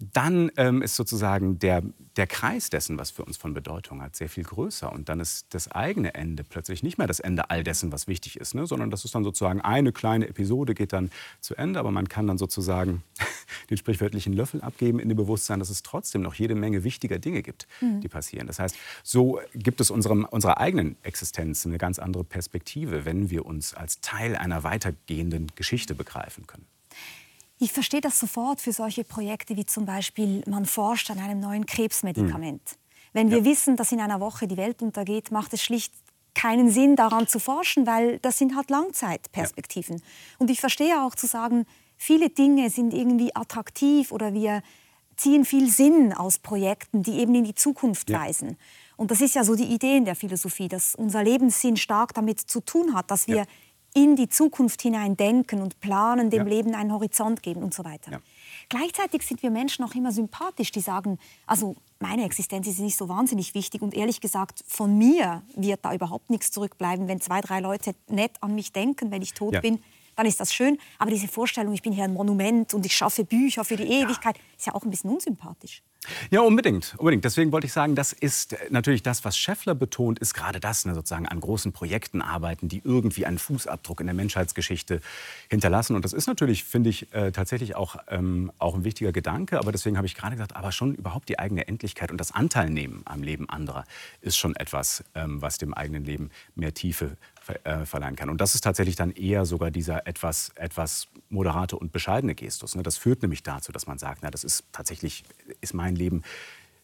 dann ähm, ist sozusagen der, der Kreis dessen, was für uns von Bedeutung hat, sehr viel größer. Und dann ist das eigene Ende plötzlich nicht mehr das Ende all dessen, was wichtig ist, ne? sondern das ist dann sozusagen eine kleine Episode, geht dann zu Ende. Aber man kann dann sozusagen den sprichwörtlichen Löffel abgeben in dem Bewusstsein, dass es trotzdem noch jede Menge wichtiger Dinge gibt, mhm. die passieren. Das heißt, so gibt es unserem, unserer eigenen Existenz eine ganz andere Perspektive, wenn wir uns als Teil einer weitergehenden Geschichte begreifen können. Ich verstehe das sofort für solche Projekte wie zum Beispiel, man forscht an einem neuen Krebsmedikament. Mhm. Wenn wir ja. wissen, dass in einer Woche die Welt untergeht, macht es schlicht keinen Sinn, daran zu forschen, weil das sind halt Langzeitperspektiven. Ja. Und ich verstehe auch zu sagen, viele Dinge sind irgendwie attraktiv oder wir ziehen viel Sinn aus Projekten, die eben in die Zukunft ja. weisen. Und das ist ja so die Idee in der Philosophie, dass unser Lebenssinn stark damit zu tun hat, dass wir in die Zukunft hinein denken und planen, dem ja. Leben einen Horizont geben und so weiter. Ja. Gleichzeitig sind wir Menschen auch immer sympathisch, die sagen, also meine Existenz ist nicht so wahnsinnig wichtig und ehrlich gesagt, von mir wird da überhaupt nichts zurückbleiben. Wenn zwei, drei Leute nett an mich denken, wenn ich tot ja. bin, dann ist das schön. Aber diese Vorstellung, ich bin hier ein Monument und ich schaffe Bücher für die Ewigkeit, ist ja auch ein bisschen unsympathisch. Ja, unbedingt, unbedingt. Deswegen wollte ich sagen, das ist natürlich das, was Scheffler betont, ist gerade das, ne, sozusagen an großen Projekten arbeiten, die irgendwie einen Fußabdruck in der Menschheitsgeschichte hinterlassen. Und das ist natürlich, finde ich, äh, tatsächlich auch, ähm, auch ein wichtiger Gedanke. Aber deswegen habe ich gerade gesagt, aber schon überhaupt die eigene Endlichkeit und das Anteilnehmen am Leben anderer ist schon etwas, ähm, was dem eigenen Leben mehr Tiefe äh, verleihen kann. Und das ist tatsächlich dann eher sogar dieser etwas, etwas moderate und bescheidene Gestus. Ne? Das führt nämlich dazu, dass man sagt, na, das ist tatsächlich, ist mein Leben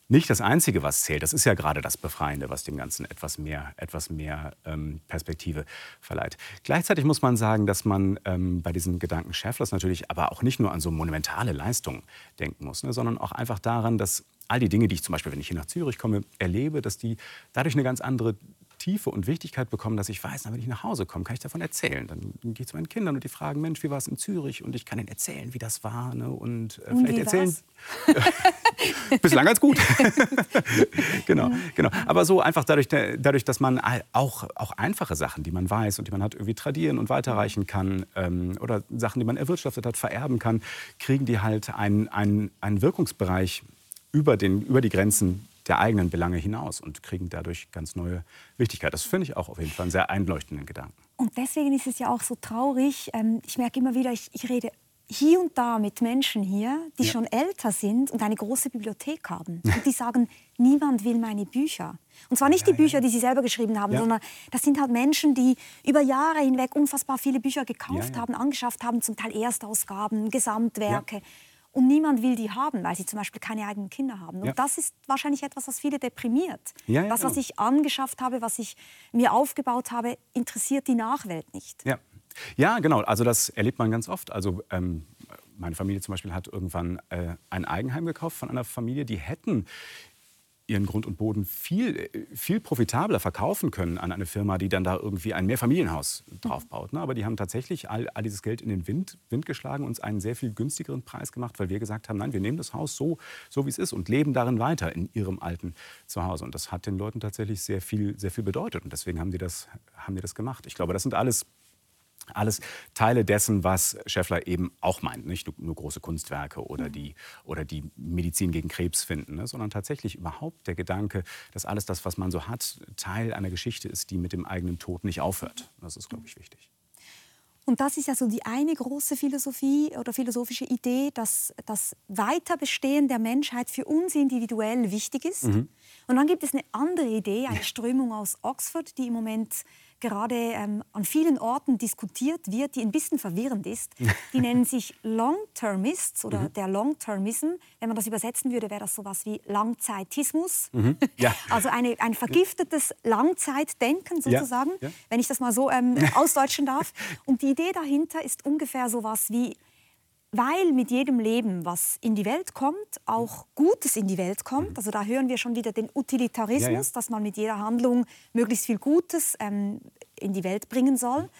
nicht das Einzige, was zählt. Das ist ja gerade das Befreiende, was dem Ganzen etwas mehr, etwas mehr ähm, Perspektive verleiht. Gleichzeitig muss man sagen, dass man ähm, bei diesen Gedanken Schäfflers natürlich aber auch nicht nur an so monumentale Leistungen denken muss, ne, sondern auch einfach daran, dass all die Dinge, die ich zum Beispiel, wenn ich hier nach Zürich komme, erlebe, dass die dadurch eine ganz andere Tiefe und Wichtigkeit bekommen, dass ich weiß, wenn ich nach Hause komme, kann ich davon erzählen. Dann gehe ich zu meinen Kindern und die fragen, Mensch, wie war es in Zürich? Und ich kann ihnen erzählen, wie das war. Ne? Und, äh, und vielleicht erzählen. Bislang ganz gut. genau, genau. Aber so einfach dadurch, dadurch, dass man auch, auch einfache Sachen, die man weiß und die man hat, irgendwie tradieren und weiterreichen kann ähm, oder Sachen, die man erwirtschaftet hat, vererben kann, kriegen die halt einen, einen, einen Wirkungsbereich über, den, über die Grenzen der eigenen Belange hinaus und kriegen dadurch ganz neue Wichtigkeit. Das finde ich auch auf jeden Fall einen sehr einleuchtenden Gedanken. Und deswegen ist es ja auch so traurig. Ähm, ich merke immer wieder, ich, ich rede hier und da mit Menschen hier, die ja. schon älter sind und eine große Bibliothek haben. Und die sagen, niemand will meine Bücher. Und zwar nicht die Bücher, die sie selber geschrieben haben, ja. sondern das sind halt Menschen, die über Jahre hinweg unfassbar viele Bücher gekauft haben, angeschafft haben, zum Teil Erstausgaben, Gesamtwerke und niemand will die haben, weil sie zum Beispiel keine eigenen Kinder haben. Und ja. das ist wahrscheinlich etwas, was viele deprimiert. Ja, ja, das, was genau. ich angeschafft habe, was ich mir aufgebaut habe, interessiert die Nachwelt nicht. Ja, ja genau. Also das erlebt man ganz oft. Also ähm, meine Familie zum Beispiel hat irgendwann äh, ein Eigenheim gekauft von einer Familie, die hätten ihren Grund und Boden viel, viel profitabler verkaufen können an eine Firma, die dann da irgendwie ein Mehrfamilienhaus draufbaut. Ne? Aber die haben tatsächlich all, all dieses Geld in den Wind, Wind geschlagen, uns einen sehr viel günstigeren Preis gemacht, weil wir gesagt haben, nein, wir nehmen das Haus so, so wie es ist und leben darin weiter in ihrem alten Zuhause. Und das hat den Leuten tatsächlich sehr viel, sehr viel bedeutet. Und deswegen haben die das, haben die das gemacht. Ich glaube, das sind alles alles Teile dessen, was Scheffler eben auch meint. Nicht nur große Kunstwerke oder die, oder die Medizin gegen Krebs finden, ne, sondern tatsächlich überhaupt der Gedanke, dass alles das, was man so hat, Teil einer Geschichte ist, die mit dem eigenen Tod nicht aufhört. Das ist, glaube ich, wichtig. Und das ist ja so die eine große Philosophie oder philosophische Idee, dass das Weiterbestehen der Menschheit für uns individuell wichtig ist. Mhm. Und dann gibt es eine andere Idee, eine Strömung aus Oxford, die im Moment gerade ähm, an vielen Orten diskutiert wird, die ein bisschen verwirrend ist. Die nennen sich Long-Termists oder mhm. der Long-Termism. Wenn man das übersetzen würde, wäre das sowas wie Langzeitismus. Mhm. Ja. Also eine, ein vergiftetes Langzeitdenken sozusagen, ja. Ja. wenn ich das mal so ähm, ausdeutschen darf. Und die Idee dahinter ist ungefähr sowas wie weil mit jedem Leben, was in die Welt kommt, auch Gutes in die Welt kommt. Mhm. Also da hören wir schon wieder den Utilitarismus, ja, ja. dass man mit jeder Handlung möglichst viel Gutes ähm, in die Welt bringen soll.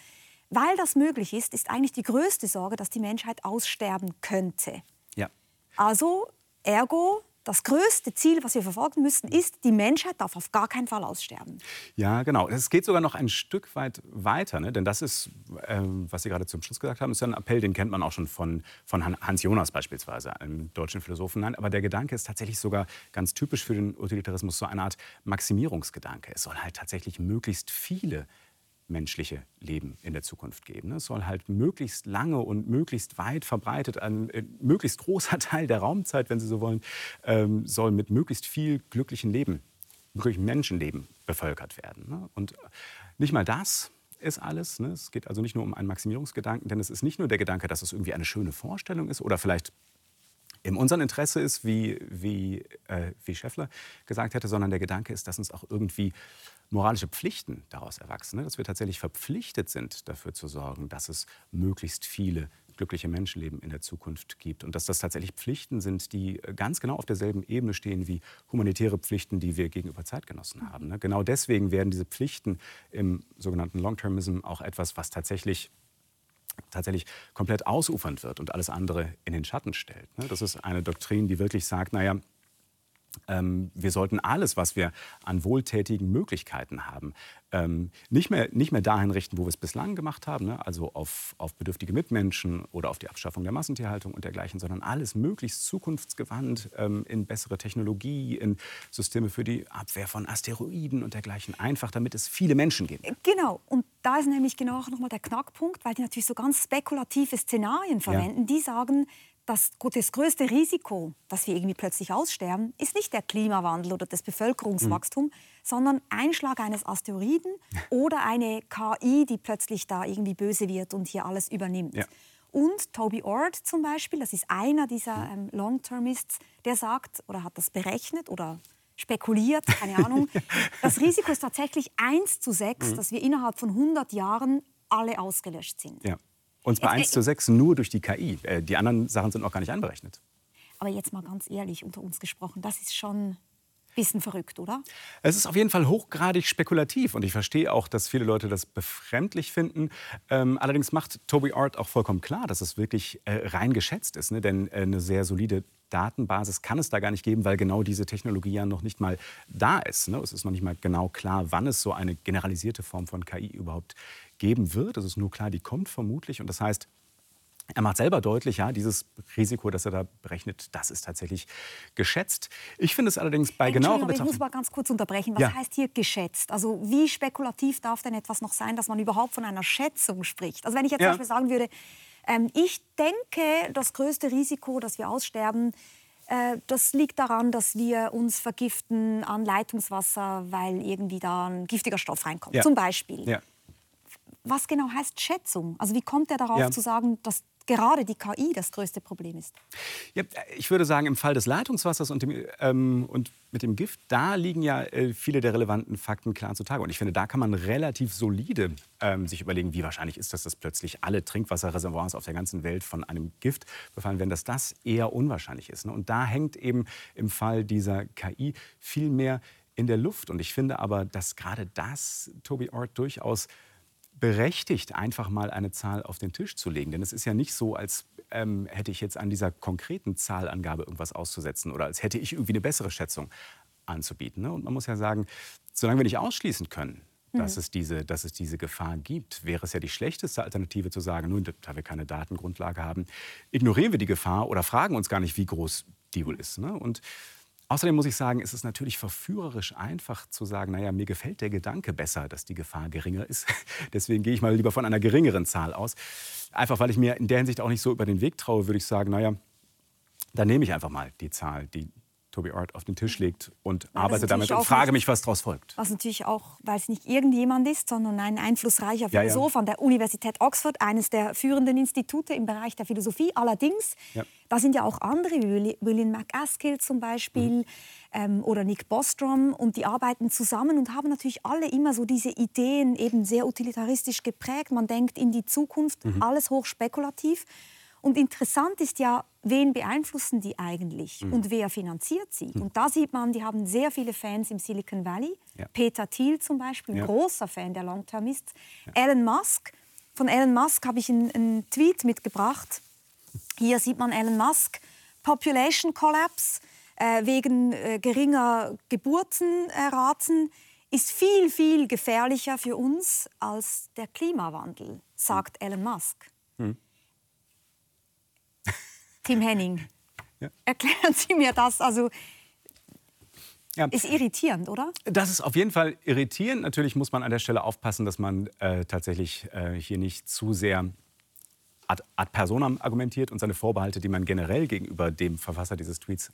Weil das möglich ist, ist eigentlich die größte Sorge, dass die Menschheit aussterben könnte. Ja. Also, ergo, das größte Ziel, was wir verfolgen müssen, ist, die Menschheit darf auf gar keinen Fall aussterben. Ja, genau. Es geht sogar noch ein Stück weit weiter. Ne? Denn das ist, äh, was Sie gerade zum Schluss gesagt haben, ist ja ein Appell, den kennt man auch schon von, von Hans Jonas beispielsweise, einem deutschen Philosophen. Nein, aber der Gedanke ist tatsächlich sogar ganz typisch für den Utilitarismus, so eine Art Maximierungsgedanke. Es soll halt tatsächlich möglichst viele menschliche Leben in der Zukunft geben. Es soll halt möglichst lange und möglichst weit verbreitet, ein äh, möglichst großer Teil der Raumzeit, wenn Sie so wollen, ähm, soll mit möglichst viel glücklichen Leben, glücklichen Menschenleben bevölkert werden. Ne? Und nicht mal das ist alles. Ne? Es geht also nicht nur um einen Maximierungsgedanken, denn es ist nicht nur der Gedanke, dass es irgendwie eine schöne Vorstellung ist oder vielleicht in unserem Interesse ist, wie, wie, äh, wie Scheffler gesagt hätte, sondern der Gedanke ist, dass uns auch irgendwie moralische Pflichten daraus erwachsen, ne? dass wir tatsächlich verpflichtet sind, dafür zu sorgen, dass es möglichst viele glückliche Menschenleben in der Zukunft gibt und dass das tatsächlich Pflichten sind, die ganz genau auf derselben Ebene stehen wie humanitäre Pflichten, die wir gegenüber Zeitgenossen haben. Ne? Genau deswegen werden diese Pflichten im sogenannten Long-Termism auch etwas, was tatsächlich tatsächlich komplett ausufernd wird und alles andere in den Schatten stellt. Ne? Das ist eine Doktrin, die wirklich sagt, naja, ähm, wir sollten alles, was wir an wohltätigen Möglichkeiten haben, ähm, nicht, mehr, nicht mehr dahin richten, wo wir es bislang gemacht haben, ne? also auf, auf bedürftige Mitmenschen oder auf die Abschaffung der Massentierhaltung und dergleichen, sondern alles möglichst zukunftsgewandt ähm, in bessere Technologie, in Systeme für die Abwehr von Asteroiden und dergleichen, einfach damit es viele Menschen gibt. Genau, und da ist nämlich genau nochmal der Knackpunkt, weil die natürlich so ganz spekulative Szenarien verwenden. Ja. Die sagen, das, das größte Risiko, dass wir irgendwie plötzlich aussterben, ist nicht der Klimawandel oder das Bevölkerungswachstum, mhm. sondern Einschlag eines Asteroiden oder eine KI, die plötzlich da irgendwie böse wird und hier alles übernimmt. Ja. Und Toby Ord zum Beispiel, das ist einer dieser ähm, Long-Termists, der sagt oder hat das berechnet oder spekuliert, keine Ahnung, das Risiko ist tatsächlich 1 zu 6, mhm. dass wir innerhalb von 100 Jahren alle ausgelöscht sind. Ja. Und zwar 1 zu 6 nur durch die KI. Äh, die anderen Sachen sind noch gar nicht anberechnet. Aber jetzt mal ganz ehrlich unter uns gesprochen, das ist schon ein bisschen verrückt, oder? Es ist auf jeden Fall hochgradig spekulativ und ich verstehe auch, dass viele Leute das befremdlich finden. Ähm, allerdings macht Toby Art auch vollkommen klar, dass es wirklich äh, rein geschätzt ist. Ne? Denn äh, eine sehr solide Datenbasis kann es da gar nicht geben, weil genau diese Technologie ja noch nicht mal da ist. Ne? Es ist noch nicht mal genau klar, wann es so eine generalisierte Form von KI überhaupt geben wird. Es ist nur klar, die kommt vermutlich. Und das heißt, er macht selber deutlich, ja, dieses Risiko, das er da berechnet, das ist tatsächlich geschätzt. Ich finde es allerdings bei genauerer Betrachtung... Ich muss mal ganz kurz unterbrechen. Was ja. heißt hier geschätzt? Also wie spekulativ darf denn etwas noch sein, dass man überhaupt von einer Schätzung spricht? Also wenn ich jetzt ja. zum Beispiel sagen würde, ähm, ich denke, das größte Risiko, dass wir aussterben, äh, das liegt daran, dass wir uns vergiften an Leitungswasser, weil irgendwie da ein giftiger Stoff reinkommt, ja. zum Beispiel. Was genau heißt Schätzung? Also wie kommt er darauf ja. zu sagen, dass gerade die KI das größte Problem ist? Ja, ich würde sagen, im Fall des Leitungswassers und, dem, ähm, und mit dem Gift, da liegen ja äh, viele der relevanten Fakten klar zutage. Und ich finde, da kann man relativ solide ähm, sich überlegen, wie wahrscheinlich ist das, dass plötzlich alle Trinkwasserreservoirs auf der ganzen Welt von einem Gift befallen werden, dass das eher unwahrscheinlich ist. Ne? Und da hängt eben im Fall dieser KI viel mehr in der Luft. Und ich finde aber, dass gerade das Toby Ort durchaus berechtigt, einfach mal eine Zahl auf den Tisch zu legen. Denn es ist ja nicht so, als ähm, hätte ich jetzt an dieser konkreten Zahlangabe irgendwas auszusetzen oder als hätte ich irgendwie eine bessere Schätzung anzubieten. Ne? Und man muss ja sagen, solange wir nicht ausschließen können, mhm. dass, es diese, dass es diese Gefahr gibt, wäre es ja die schlechteste Alternative zu sagen, nun, da wir keine Datengrundlage haben, ignorieren wir die Gefahr oder fragen uns gar nicht, wie groß die wohl ist. Ne? Und Außerdem muss ich sagen, ist es natürlich verführerisch einfach zu sagen, naja, mir gefällt der Gedanke besser, dass die Gefahr geringer ist. Deswegen gehe ich mal lieber von einer geringeren Zahl aus. Einfach weil ich mir in der Hinsicht auch nicht so über den Weg traue, würde ich sagen, naja, dann nehme ich einfach mal die Zahl, die Toby Art auf den Tisch legt und ja, arbeite damit und frage mich, was daraus folgt. Was natürlich auch, weil es nicht irgendjemand ist, sondern ein einflussreicher Philosoph ja, ja. an der Universität Oxford, eines der führenden Institute im Bereich der Philosophie. Allerdings, da sind ja auch andere, wie William McAskill zum Beispiel mhm. ähm, oder Nick Bostrom, und die arbeiten zusammen und haben natürlich alle immer so diese Ideen eben sehr utilitaristisch geprägt. Man denkt in die Zukunft, mhm. alles hochspekulativ. Und interessant ist ja, wen beeinflussen die eigentlich mhm. und wer finanziert sie? Mhm. Und da sieht man, die haben sehr viele Fans im Silicon Valley. Ja. Peter Thiel zum Beispiel, ja. großer Fan der Long-Termists. Ja. Elon Musk, von Elon Musk habe ich einen, einen Tweet mitgebracht. Hier sieht man Elon Musk, Population Collapse äh, wegen äh, geringer Geburtenraten ist viel, viel gefährlicher für uns als der Klimawandel, sagt mhm. Elon Musk. Tim Henning, ja. erklären Sie mir das. Also, ja. Ist irritierend, oder? Das ist auf jeden Fall irritierend. Natürlich muss man an der Stelle aufpassen, dass man äh, tatsächlich äh, hier nicht zu sehr ad, ad personam argumentiert und seine Vorbehalte, die man generell gegenüber dem Verfasser dieses Tweets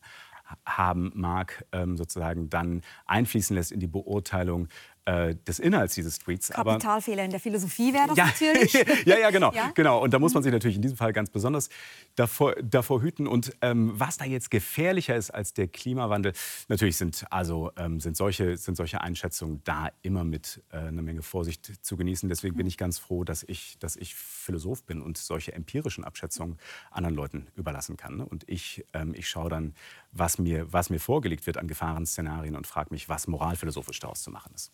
haben mag, ähm, sozusagen dann einfließen lässt in die Beurteilung äh, des Inhalts dieses Tweets. Kapitalfehler in der Philosophie wäre das ja, natürlich. ja, ja, genau, ja? genau. Und da muss man sich natürlich in diesem Fall ganz besonders davor, davor hüten. Und ähm, was da jetzt gefährlicher ist als der Klimawandel, natürlich sind, also, ähm, sind, solche, sind solche Einschätzungen da immer mit äh, einer Menge Vorsicht zu genießen. Deswegen bin ich ganz froh, dass ich, dass ich Philosoph bin und solche empirischen Abschätzungen anderen Leuten überlassen kann. Ne? Und ich, ähm, ich schaue dann, was mir, was mir vorgelegt wird an Gefahrenszenarien und frage mich, was moralphilosophisch daraus zu machen ist.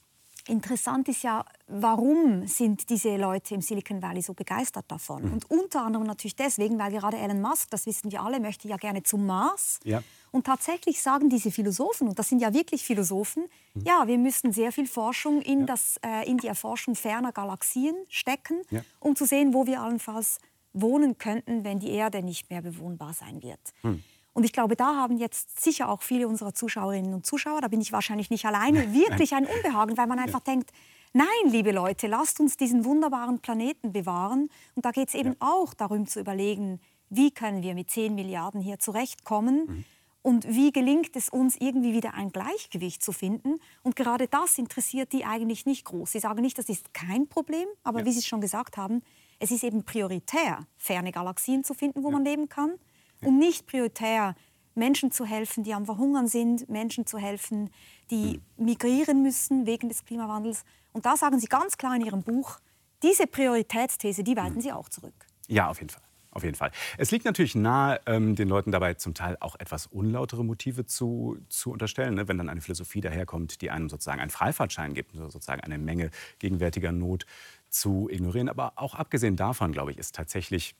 Interessant ist ja, warum sind diese Leute im Silicon Valley so begeistert davon? Mhm. Und unter anderem natürlich deswegen, weil gerade Elon Musk, das wissen wir alle, möchte ja gerne zum Mars. Ja. Und tatsächlich sagen diese Philosophen, und das sind ja wirklich Philosophen, mhm. ja, wir müssen sehr viel Forschung in, ja. das, äh, in die Erforschung ferner Galaxien stecken, ja. um zu sehen, wo wir allenfalls wohnen könnten, wenn die Erde nicht mehr bewohnbar sein wird. Mhm. Und ich glaube, da haben jetzt sicher auch viele unserer Zuschauerinnen und Zuschauer, da bin ich wahrscheinlich nicht alleine, wirklich ein Unbehagen, weil man einfach ja. denkt, nein, liebe Leute, lasst uns diesen wunderbaren Planeten bewahren. Und da geht es eben ja. auch darum zu überlegen, wie können wir mit 10 Milliarden hier zurechtkommen. Mhm. Und wie gelingt es uns, irgendwie wieder ein Gleichgewicht zu finden? Und gerade das interessiert die eigentlich nicht groß. Sie sagen nicht, das ist kein Problem, aber ja. wie Sie schon gesagt haben, es ist eben prioritär, ferne Galaxien zu finden, wo ja. man leben kann und nicht prioritär Menschen zu helfen, die am Verhungern sind, Menschen zu helfen, die migrieren müssen wegen des Klimawandels. Und da sagen Sie ganz klar in Ihrem Buch, diese Prioritätsthese, die weisen Sie auch zurück. Ja, auf jeden Fall. Auf jeden Fall. Es liegt natürlich nahe, ähm, den Leuten dabei zum Teil auch etwas unlautere Motive zu, zu unterstellen. Ne? Wenn dann eine Philosophie daherkommt, die einem sozusagen einen Freifahrtschein gibt, sozusagen eine Menge gegenwärtiger Not zu ignorieren. Aber auch abgesehen davon, glaube ich, ist tatsächlich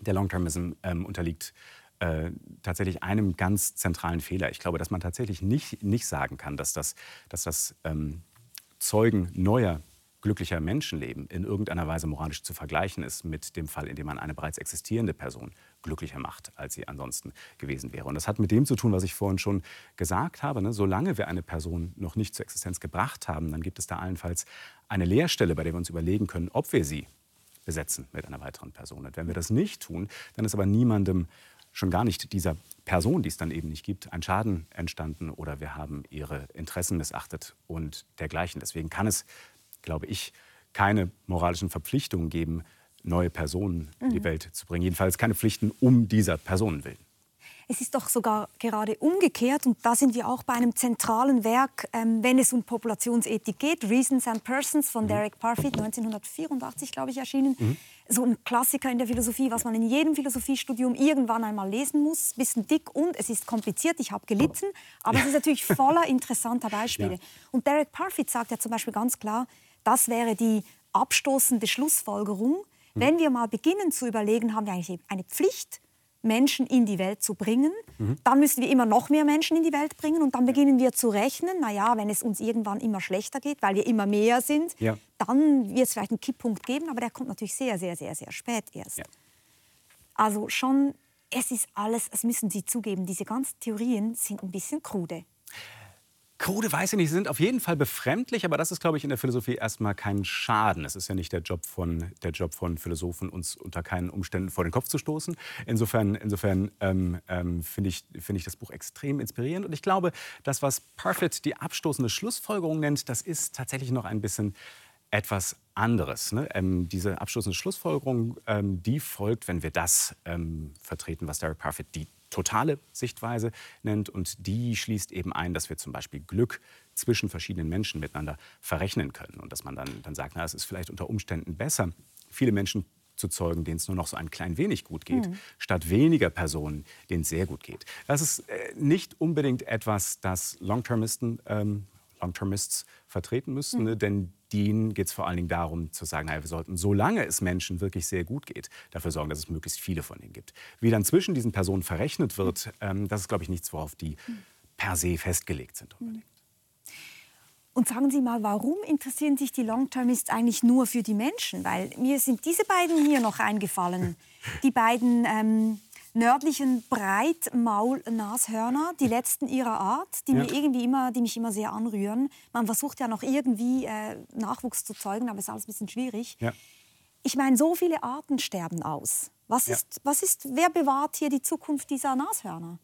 der Long-Termism ähm, unterliegt äh, tatsächlich einem ganz zentralen Fehler. Ich glaube, dass man tatsächlich nicht, nicht sagen kann, dass das, dass das ähm, Zeugen neuer glücklicher Menschenleben in irgendeiner Weise moralisch zu vergleichen ist mit dem Fall, in dem man eine bereits existierende Person glücklicher macht, als sie ansonsten gewesen wäre. Und das hat mit dem zu tun, was ich vorhin schon gesagt habe. Ne? Solange wir eine Person noch nicht zur Existenz gebracht haben, dann gibt es da allenfalls eine Leerstelle, bei der wir uns überlegen können, ob wir sie besetzen mit einer weiteren Person. Und wenn wir das nicht tun, dann ist aber niemandem, schon gar nicht dieser Person, die es dann eben nicht gibt, ein Schaden entstanden oder wir haben ihre Interessen missachtet und dergleichen. Deswegen kann es, glaube ich, keine moralischen Verpflichtungen geben, neue Personen in die mhm. Welt zu bringen. Jedenfalls keine Pflichten um dieser Personen willen. Es ist doch sogar gerade umgekehrt und da sind wir auch bei einem zentralen Werk, ähm, wenn es um Populationsethik geht, Reasons and Persons von mhm. Derek Parfit, 1984, glaube ich, erschienen. Mhm. So ein Klassiker in der Philosophie, was man in jedem Philosophiestudium irgendwann einmal lesen muss. Bisschen dick und es ist kompliziert, ich habe gelitten, aber es ist natürlich voller interessanter Beispiele. Ja. Und Derek Parfit sagt ja zum Beispiel ganz klar, das wäre die abstoßende Schlussfolgerung. Mhm. Wenn wir mal beginnen zu überlegen, haben wir eigentlich eine Pflicht, Menschen in die Welt zu bringen. Mhm. Dann müssen wir immer noch mehr Menschen in die Welt bringen und dann beginnen wir zu rechnen, naja, wenn es uns irgendwann immer schlechter geht, weil wir immer mehr sind, ja. dann wird es vielleicht einen Kipppunkt geben, aber der kommt natürlich sehr, sehr, sehr, sehr spät erst. Ja. Also schon, es ist alles, das müssen Sie zugeben, diese ganzen Theorien sind ein bisschen krude. Krude weiß ich nicht, sind auf jeden Fall befremdlich, aber das ist, glaube ich, in der Philosophie erstmal kein Schaden. Es ist ja nicht der Job von, der Job von Philosophen, uns unter keinen Umständen vor den Kopf zu stoßen. Insofern, insofern ähm, ähm, finde ich, find ich das Buch extrem inspirierend. Und ich glaube, das, was Parfit die abstoßende Schlussfolgerung nennt, das ist tatsächlich noch ein bisschen etwas anderes. Ne? Ähm, diese abschließende Schlussfolgerung, ähm, die folgt, wenn wir das ähm, vertreten, was Derek Parfit die totale Sichtweise nennt. Und die schließt eben ein, dass wir zum Beispiel Glück zwischen verschiedenen Menschen miteinander verrechnen können. Und dass man dann, dann sagt, na, es ist vielleicht unter Umständen besser, viele Menschen zu zeugen, denen es nur noch so ein klein wenig gut geht, mhm. statt weniger Personen, denen es sehr gut geht. Das ist äh, nicht unbedingt etwas, das Long-Termisten ähm, Long-Termists vertreten müssten. Mhm. Denn denen geht es vor allen Dingen darum zu sagen, naja, wir sollten, solange es Menschen wirklich sehr gut geht, dafür sorgen, dass es möglichst viele von ihnen gibt. Wie dann zwischen diesen Personen verrechnet wird, ähm, das ist, glaube ich, nichts, worauf die per se festgelegt sind unbedingt. Und sagen Sie mal, warum interessieren sich die Long-Termists eigentlich nur für die Menschen? Weil mir sind diese beiden hier noch eingefallen. Die beiden ähm, nördlichen Breitmaulnashörner, die letzten ihrer Art, die, ja. mir irgendwie immer, die mich immer sehr anrühren. Man versucht ja noch irgendwie äh, Nachwuchs zu zeugen, aber es ist alles ein bisschen schwierig. Ja. Ich meine, so viele Arten sterben aus. Was ist, ja. was ist, wer bewahrt hier die Zukunft dieser Nashörner?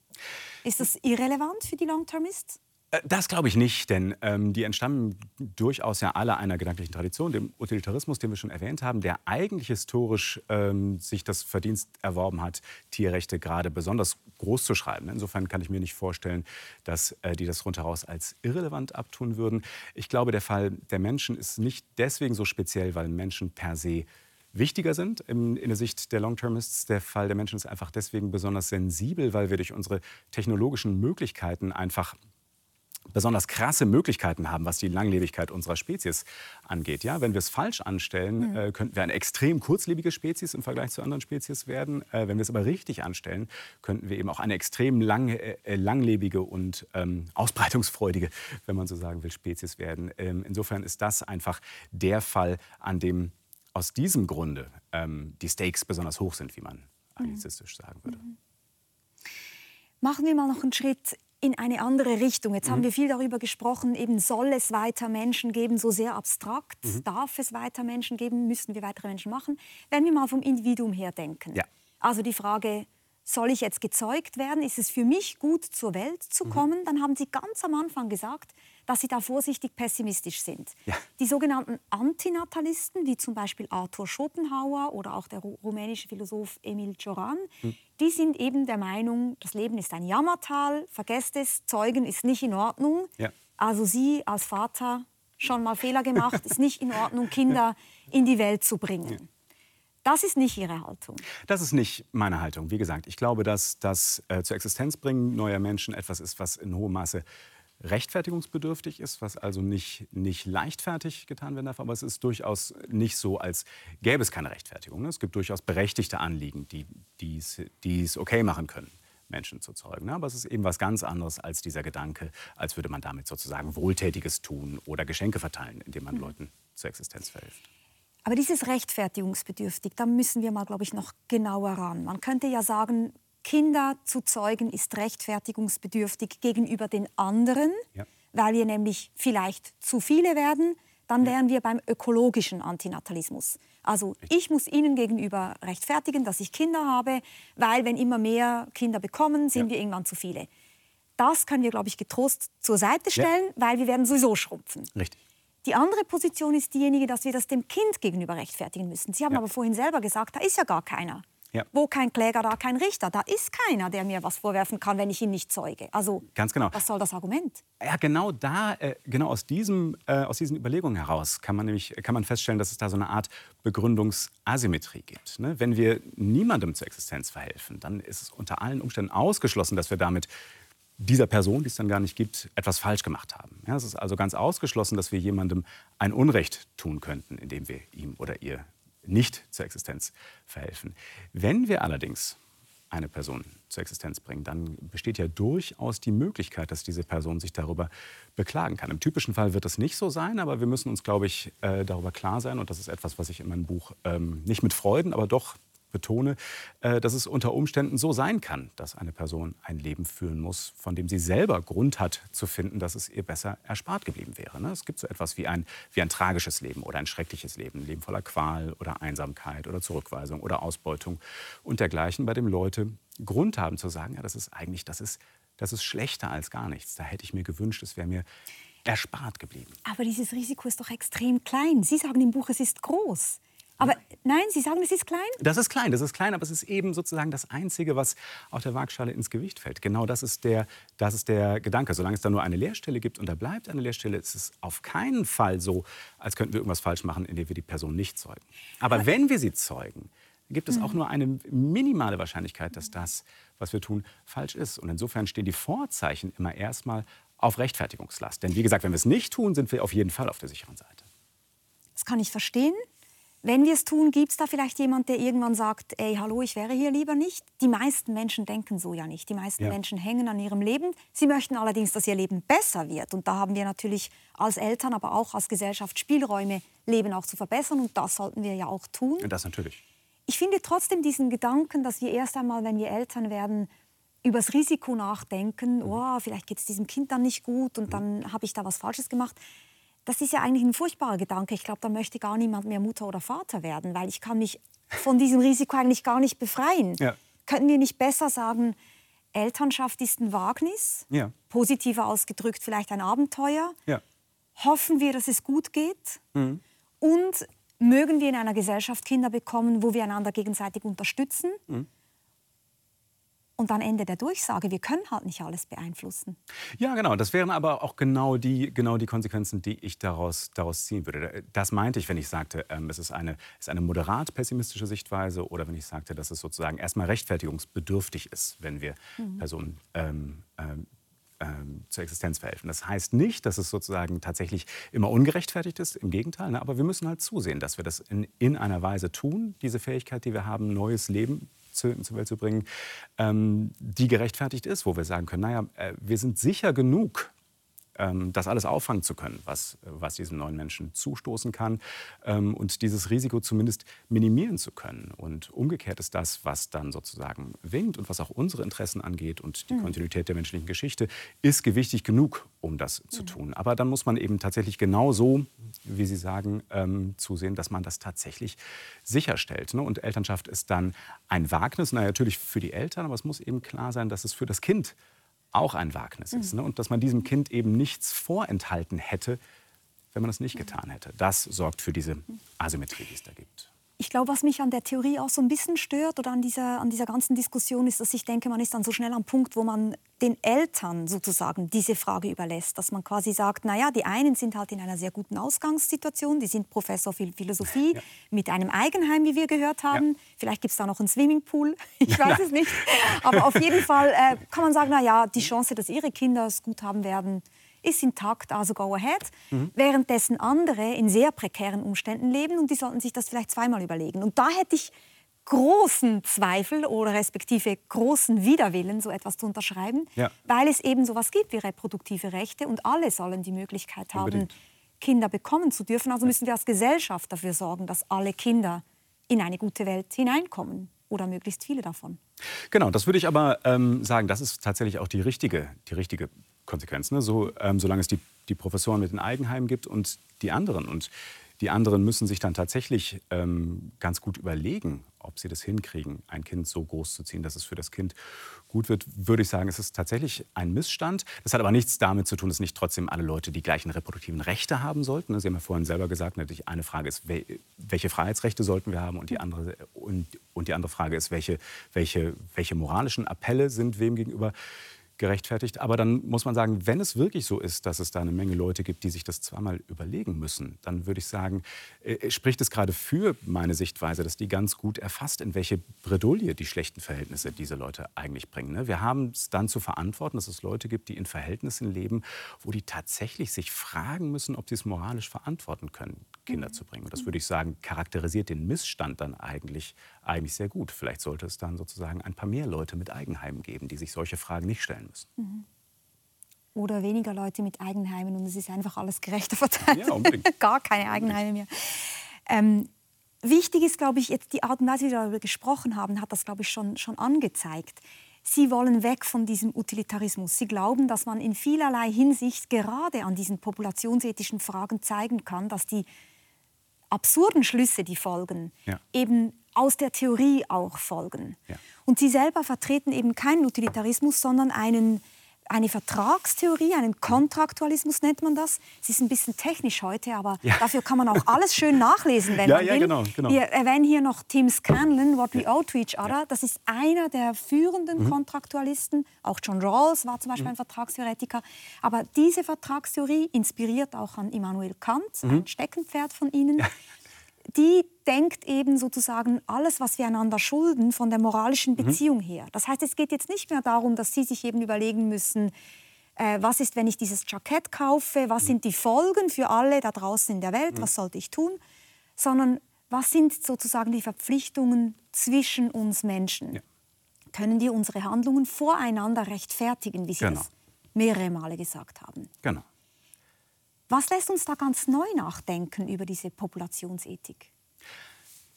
Ist das irrelevant für die Long-Termists? Äh, das glaube ich nicht, denn ähm, die entstammen durchaus ja alle einer gedanklichen Tradition, dem Utilitarismus, den wir schon erwähnt haben, der eigentlich historisch ähm, sich das Verdienst erworben hat, Tierrechte gerade besonders groß zu schreiben. Insofern kann ich mir nicht vorstellen, dass äh, die das rundheraus als irrelevant abtun würden. Ich glaube, der Fall der Menschen ist nicht deswegen so speziell, weil Menschen per se wichtiger sind in, in der Sicht der Long-Termists. Der Fall der Menschen ist einfach deswegen besonders sensibel, weil wir durch unsere technologischen Möglichkeiten einfach besonders krasse Möglichkeiten haben, was die Langlebigkeit unserer Spezies angeht. Ja, wenn wir es falsch anstellen, mhm. äh, könnten wir eine extrem kurzlebige Spezies im Vergleich zu anderen Spezies werden. Äh, wenn wir es aber richtig anstellen, könnten wir eben auch eine extrem lang, äh, langlebige und ähm, ausbreitungsfreudige, wenn man so sagen will, Spezies werden. Ähm, insofern ist das einfach der Fall, an dem aus diesem Grunde ähm, die Stakes besonders hoch sind, wie man mhm. anglizistisch sagen würde. Mhm. Machen wir mal noch einen Schritt in eine andere Richtung. Jetzt mhm. haben wir viel darüber gesprochen, eben soll es weiter Menschen geben, so sehr abstrakt. Mhm. Darf es weiter Menschen geben? Müssen wir weitere Menschen machen? Wenn wir mal vom Individuum her denken. Ja. Also die Frage, soll ich jetzt gezeugt werden? Ist es für mich gut, zur Welt zu mhm. kommen? Dann haben Sie ganz am Anfang gesagt, dass Sie da vorsichtig pessimistisch sind. Ja. Die sogenannten Antinatalisten, wie zum Beispiel Arthur Schopenhauer oder auch der rumänische Philosoph Emil Cioran, mhm. die sind eben der Meinung, das Leben ist ein Jammertal, vergesst es, Zeugen ist nicht in Ordnung. Ja. Also Sie als Vater schon mal Fehler gemacht, ist nicht in Ordnung, Kinder in die Welt zu bringen. Ja. Das ist nicht Ihre Haltung. Das ist nicht meine Haltung. Wie gesagt, ich glaube, dass das äh, zur Existenz bringen neuer Menschen etwas ist, was in hohem Maße rechtfertigungsbedürftig ist, was also nicht, nicht leichtfertig getan werden darf. Aber es ist durchaus nicht so, als gäbe es keine Rechtfertigung. Ne? Es gibt durchaus berechtigte Anliegen, die es okay machen können. Menschen zu zeugen. Ne? Aber es ist eben was ganz anderes als dieser Gedanke, als würde man damit sozusagen Wohltätiges tun oder Geschenke verteilen, indem man mhm. Leuten zur Existenz verhilft. Aber dieses rechtfertigungsbedürftig, da müssen wir mal, glaube ich, noch genauer ran. Man könnte ja sagen, Kinder zu zeugen ist rechtfertigungsbedürftig gegenüber den anderen, ja. weil wir nämlich vielleicht zu viele werden. Dann ja. wären wir beim ökologischen Antinatalismus. Also ich muss Ihnen gegenüber rechtfertigen, dass ich Kinder habe, weil wenn immer mehr Kinder bekommen, sind ja. wir irgendwann zu viele. Das können wir, glaube ich, getrost zur Seite stellen, weil wir werden sowieso schrumpfen. Richtig. Die andere Position ist diejenige, dass wir das dem Kind gegenüber rechtfertigen müssen. Sie haben aber vorhin selber gesagt, da ist ja gar keiner. Ja. Wo kein Kläger, da kein Richter. Da ist keiner, der mir was vorwerfen kann, wenn ich ihn nicht zeuge. Also, Ganz genau. was soll das Argument? Ja, genau da, äh, genau aus, diesem, äh, aus diesen Überlegungen heraus kann man, nämlich, kann man feststellen, dass es da so eine Art Begründungsasymmetrie gibt. Ne? Wenn wir niemandem zur Existenz verhelfen, dann ist es unter allen Umständen ausgeschlossen, dass wir damit dieser Person, die es dann gar nicht gibt, etwas falsch gemacht haben. Ja, es ist also ganz ausgeschlossen, dass wir jemandem ein Unrecht tun könnten, indem wir ihm oder ihr nicht zur Existenz verhelfen. Wenn wir allerdings eine Person zur Existenz bringen, dann besteht ja durchaus die Möglichkeit, dass diese Person sich darüber beklagen kann. Im typischen Fall wird das nicht so sein, aber wir müssen uns, glaube ich, äh, darüber klar sein. Und das ist etwas, was ich in meinem Buch ähm, nicht mit Freuden, aber doch betone, äh, dass es unter Umständen so sein kann, dass eine Person ein Leben führen muss, von dem sie selber Grund hat zu finden, dass es ihr besser erspart geblieben wäre. Ne? Es gibt so etwas wie ein, wie ein tragisches Leben oder ein schreckliches Leben, ein Leben voller Qual oder Einsamkeit oder Zurückweisung oder Ausbeutung und dergleichen, bei dem Leute Grund haben zu sagen, ja, das ist eigentlich, das ist, das ist schlechter als gar nichts. Da hätte ich mir gewünscht, es wäre mir erspart geblieben. Aber dieses Risiko ist doch extrem klein. Sie sagen im Buch, es ist groß. Aber nein, Sie sagen, es ist klein? Das ist klein, das ist klein, aber es ist eben sozusagen das Einzige, was auf der Waagschale ins Gewicht fällt. Genau das ist der, das ist der Gedanke. Solange es da nur eine Leerstelle gibt und da bleibt eine Leerstelle, ist es auf keinen Fall so, als könnten wir irgendwas falsch machen, indem wir die Person nicht zeugen. Aber wenn wir sie zeugen, gibt es auch hm. nur eine minimale Wahrscheinlichkeit, dass das, was wir tun, falsch ist. Und insofern stehen die Vorzeichen immer erstmal auf Rechtfertigungslast. Denn wie gesagt, wenn wir es nicht tun, sind wir auf jeden Fall auf der sicheren Seite. Das kann ich verstehen. Wenn wir es tun, gibt es da vielleicht jemand, der irgendwann sagt, ey, hallo, ich wäre hier lieber nicht? Die meisten Menschen denken so ja nicht. Die meisten ja. Menschen hängen an ihrem Leben. Sie möchten allerdings, dass ihr Leben besser wird. Und da haben wir natürlich als Eltern, aber auch als Gesellschaft Spielräume, Leben auch zu verbessern. Und das sollten wir ja auch tun. Das natürlich. Ich finde trotzdem diesen Gedanken, dass wir erst einmal, wenn wir Eltern werden, über das Risiko nachdenken, mhm. oh, vielleicht geht es diesem Kind dann nicht gut und mhm. dann habe ich da was Falsches gemacht das ist ja eigentlich ein furchtbarer Gedanke. Ich glaube, da möchte gar niemand mehr Mutter oder Vater werden, weil ich kann mich von diesem Risiko eigentlich gar nicht befreien. Ja. Könnten wir nicht besser sagen, Elternschaft ist ein Wagnis, ja. positiver ausgedrückt vielleicht ein Abenteuer. Ja. Hoffen wir, dass es gut geht mhm. und mögen wir in einer Gesellschaft Kinder bekommen, wo wir einander gegenseitig unterstützen. Mhm und dann Ende der Durchsage, wir können halt nicht alles beeinflussen. Ja, genau. Das wären aber auch genau die, genau die Konsequenzen, die ich daraus, daraus ziehen würde. Das meinte ich, wenn ich sagte, ähm, es ist eine, ist eine moderat pessimistische Sichtweise oder wenn ich sagte, dass es sozusagen erstmal rechtfertigungsbedürftig ist, wenn wir mhm. Personen ähm, ähm, ähm, zur Existenz verhelfen. Das heißt nicht, dass es sozusagen tatsächlich immer ungerechtfertigt ist, im Gegenteil. Ne? Aber wir müssen halt zusehen, dass wir das in, in einer Weise tun, diese Fähigkeit, die wir haben, neues Leben zu, zur Welt zu bringen, ähm, die gerechtfertigt ist, wo wir sagen können, naja, äh, wir sind sicher genug ähm, das alles auffangen zu können, was, was diesem neuen Menschen zustoßen kann ähm, und dieses Risiko zumindest minimieren zu können. Und umgekehrt ist das, was dann sozusagen winkt und was auch unsere Interessen angeht und die mhm. Kontinuität der menschlichen Geschichte, ist gewichtig genug, um das mhm. zu tun. Aber dann muss man eben tatsächlich genau so, wie Sie sagen, ähm, zusehen, dass man das tatsächlich sicherstellt. Ne? Und Elternschaft ist dann ein Wagnis, na, natürlich für die Eltern, aber es muss eben klar sein, dass es für das Kind auch ein Wagnis ist. Mhm. Ne? Und dass man diesem Kind eben nichts vorenthalten hätte, wenn man es nicht getan hätte. Das sorgt für diese Asymmetrie, die es da gibt. Ich glaube, was mich an der Theorie auch so ein bisschen stört oder an dieser, an dieser ganzen Diskussion ist, dass ich denke, man ist dann so schnell am Punkt, wo man den Eltern sozusagen diese Frage überlässt. Dass man quasi sagt, naja, die einen sind halt in einer sehr guten Ausgangssituation, die sind Professor für Philosophie ja. mit einem Eigenheim, wie wir gehört haben. Ja. Vielleicht gibt es da noch einen Swimmingpool, ich weiß es nicht. Aber auf jeden Fall äh, kann man sagen, naja, die Chance, dass ihre Kinder es gut haben werden, ist intakt, also go ahead. Mhm. Währenddessen andere in sehr prekären Umständen leben und die sollten sich das vielleicht zweimal überlegen. Und da hätte ich großen Zweifel oder respektive großen Widerwillen, so etwas zu unterschreiben, ja. weil es eben so etwas gibt wie reproduktive Rechte und alle sollen die Möglichkeit haben, Kinder bekommen zu dürfen. Also müssen wir als Gesellschaft dafür sorgen, dass alle Kinder in eine gute Welt hineinkommen oder möglichst viele davon. Genau, das würde ich aber ähm, sagen, das ist tatsächlich auch die richtige, die richtige Konsequenz. Ne? So, ähm, solange es die, die Professoren mit den Eigenheimen gibt und die anderen. Und die anderen müssen sich dann tatsächlich ähm, ganz gut überlegen, ob sie das hinkriegen, ein Kind so groß zu ziehen, dass es für das Kind gut wird, würde ich sagen, es ist tatsächlich ein Missstand. Das hat aber nichts damit zu tun, dass nicht trotzdem alle Leute die gleichen reproduktiven Rechte haben sollten. Sie haben ja vorhin selber gesagt, natürlich eine Frage ist, welche Freiheitsrechte sollten wir haben und die andere, und, und die andere Frage ist, welche, welche, welche moralischen Appelle sind wem gegenüber gerechtfertigt. Aber dann muss man sagen, wenn es wirklich so ist, dass es da eine Menge Leute gibt, die sich das zweimal überlegen müssen, dann würde ich sagen, äh, spricht es gerade für meine Sichtweise, dass die ganz gut erfasst, in welche Bredouille die schlechten Verhältnisse diese Leute eigentlich bringen. Ne? Wir haben es dann zu verantworten, dass es Leute gibt, die in Verhältnissen leben, wo die tatsächlich sich fragen müssen, ob sie es moralisch verantworten können, Kinder mhm. zu bringen. Und das würde ich sagen, charakterisiert den Missstand dann eigentlich, eigentlich sehr gut. Vielleicht sollte es dann sozusagen ein paar mehr Leute mit Eigenheimen geben, die sich solche Fragen nicht stellen müssen. Mhm. Oder weniger Leute mit Eigenheimen und es ist einfach alles gerechter verteilt. Ja, unbedingt. Gar keine Eigenheime mehr. Ähm, wichtig ist, glaube ich, jetzt die Art und Weise, wie wir darüber gesprochen haben, hat das, glaube ich, schon, schon angezeigt. Sie wollen weg von diesem Utilitarismus. Sie glauben, dass man in vielerlei Hinsicht gerade an diesen populationsethischen Fragen zeigen kann, dass die absurden Schlüsse, die folgen, ja. eben aus der Theorie auch folgen. Ja. Und sie selber vertreten eben keinen Utilitarismus, sondern einen eine Vertragstheorie, einen Kontraktualismus nennt man das. Es ist ein bisschen technisch heute, aber ja. dafür kann man auch alles schön nachlesen, wenn ja, man will. Ja, genau, genau. Wir erwähnen hier noch Tim Scanlon, What We Owe to Each Other. Das ist einer der führenden mhm. Kontraktualisten. Auch John Rawls war zum Beispiel mhm. ein Vertragstheoretiker. Aber diese Vertragstheorie inspiriert auch an Immanuel Kant, mhm. ein Steckenpferd von Ihnen die denkt eben sozusagen alles, was wir einander schulden, von der moralischen mhm. Beziehung mhm. her. Das heißt, es geht jetzt nicht mehr darum, dass Sie sich eben überlegen müssen, äh, was ist, wenn ich dieses Jackett kaufe, was mhm. sind die Folgen für alle da draußen in der Welt, mhm. was sollte ich tun, sondern was sind sozusagen die Verpflichtungen zwischen uns Menschen. Ja. Können wir unsere Handlungen voreinander rechtfertigen, wie Sie genau. das mehrere Male gesagt haben. Genau. Was lässt uns da ganz neu nachdenken über diese Populationsethik?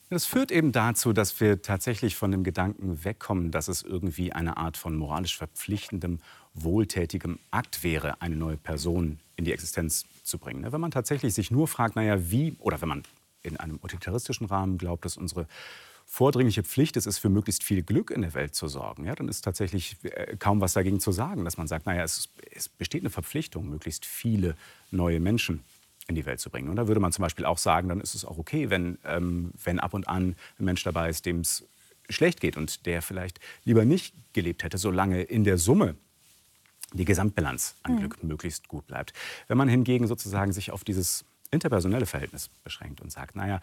Das führt eben dazu, dass wir tatsächlich von dem Gedanken wegkommen, dass es irgendwie eine Art von moralisch verpflichtendem, wohltätigem Akt wäre, eine neue Person in die Existenz zu bringen. Wenn man tatsächlich sich nur fragt, naja, wie, oder wenn man in einem utilitaristischen Rahmen glaubt, dass unsere vordringliche Pflicht ist, ist für möglichst viel Glück in der Welt zu sorgen, ja, dann ist tatsächlich äh, kaum was dagegen zu sagen, dass man sagt, naja, es, es besteht eine Verpflichtung, möglichst viele neue Menschen in die Welt zu bringen. Und da würde man zum Beispiel auch sagen, dann ist es auch okay, wenn, ähm, wenn ab und an ein Mensch dabei ist, dem es schlecht geht und der vielleicht lieber nicht gelebt hätte, solange in der Summe die Gesamtbilanz an mhm. Glück möglichst gut bleibt. Wenn man hingegen sozusagen sich auf dieses interpersonelle Verhältnis beschränkt und sagt, naja,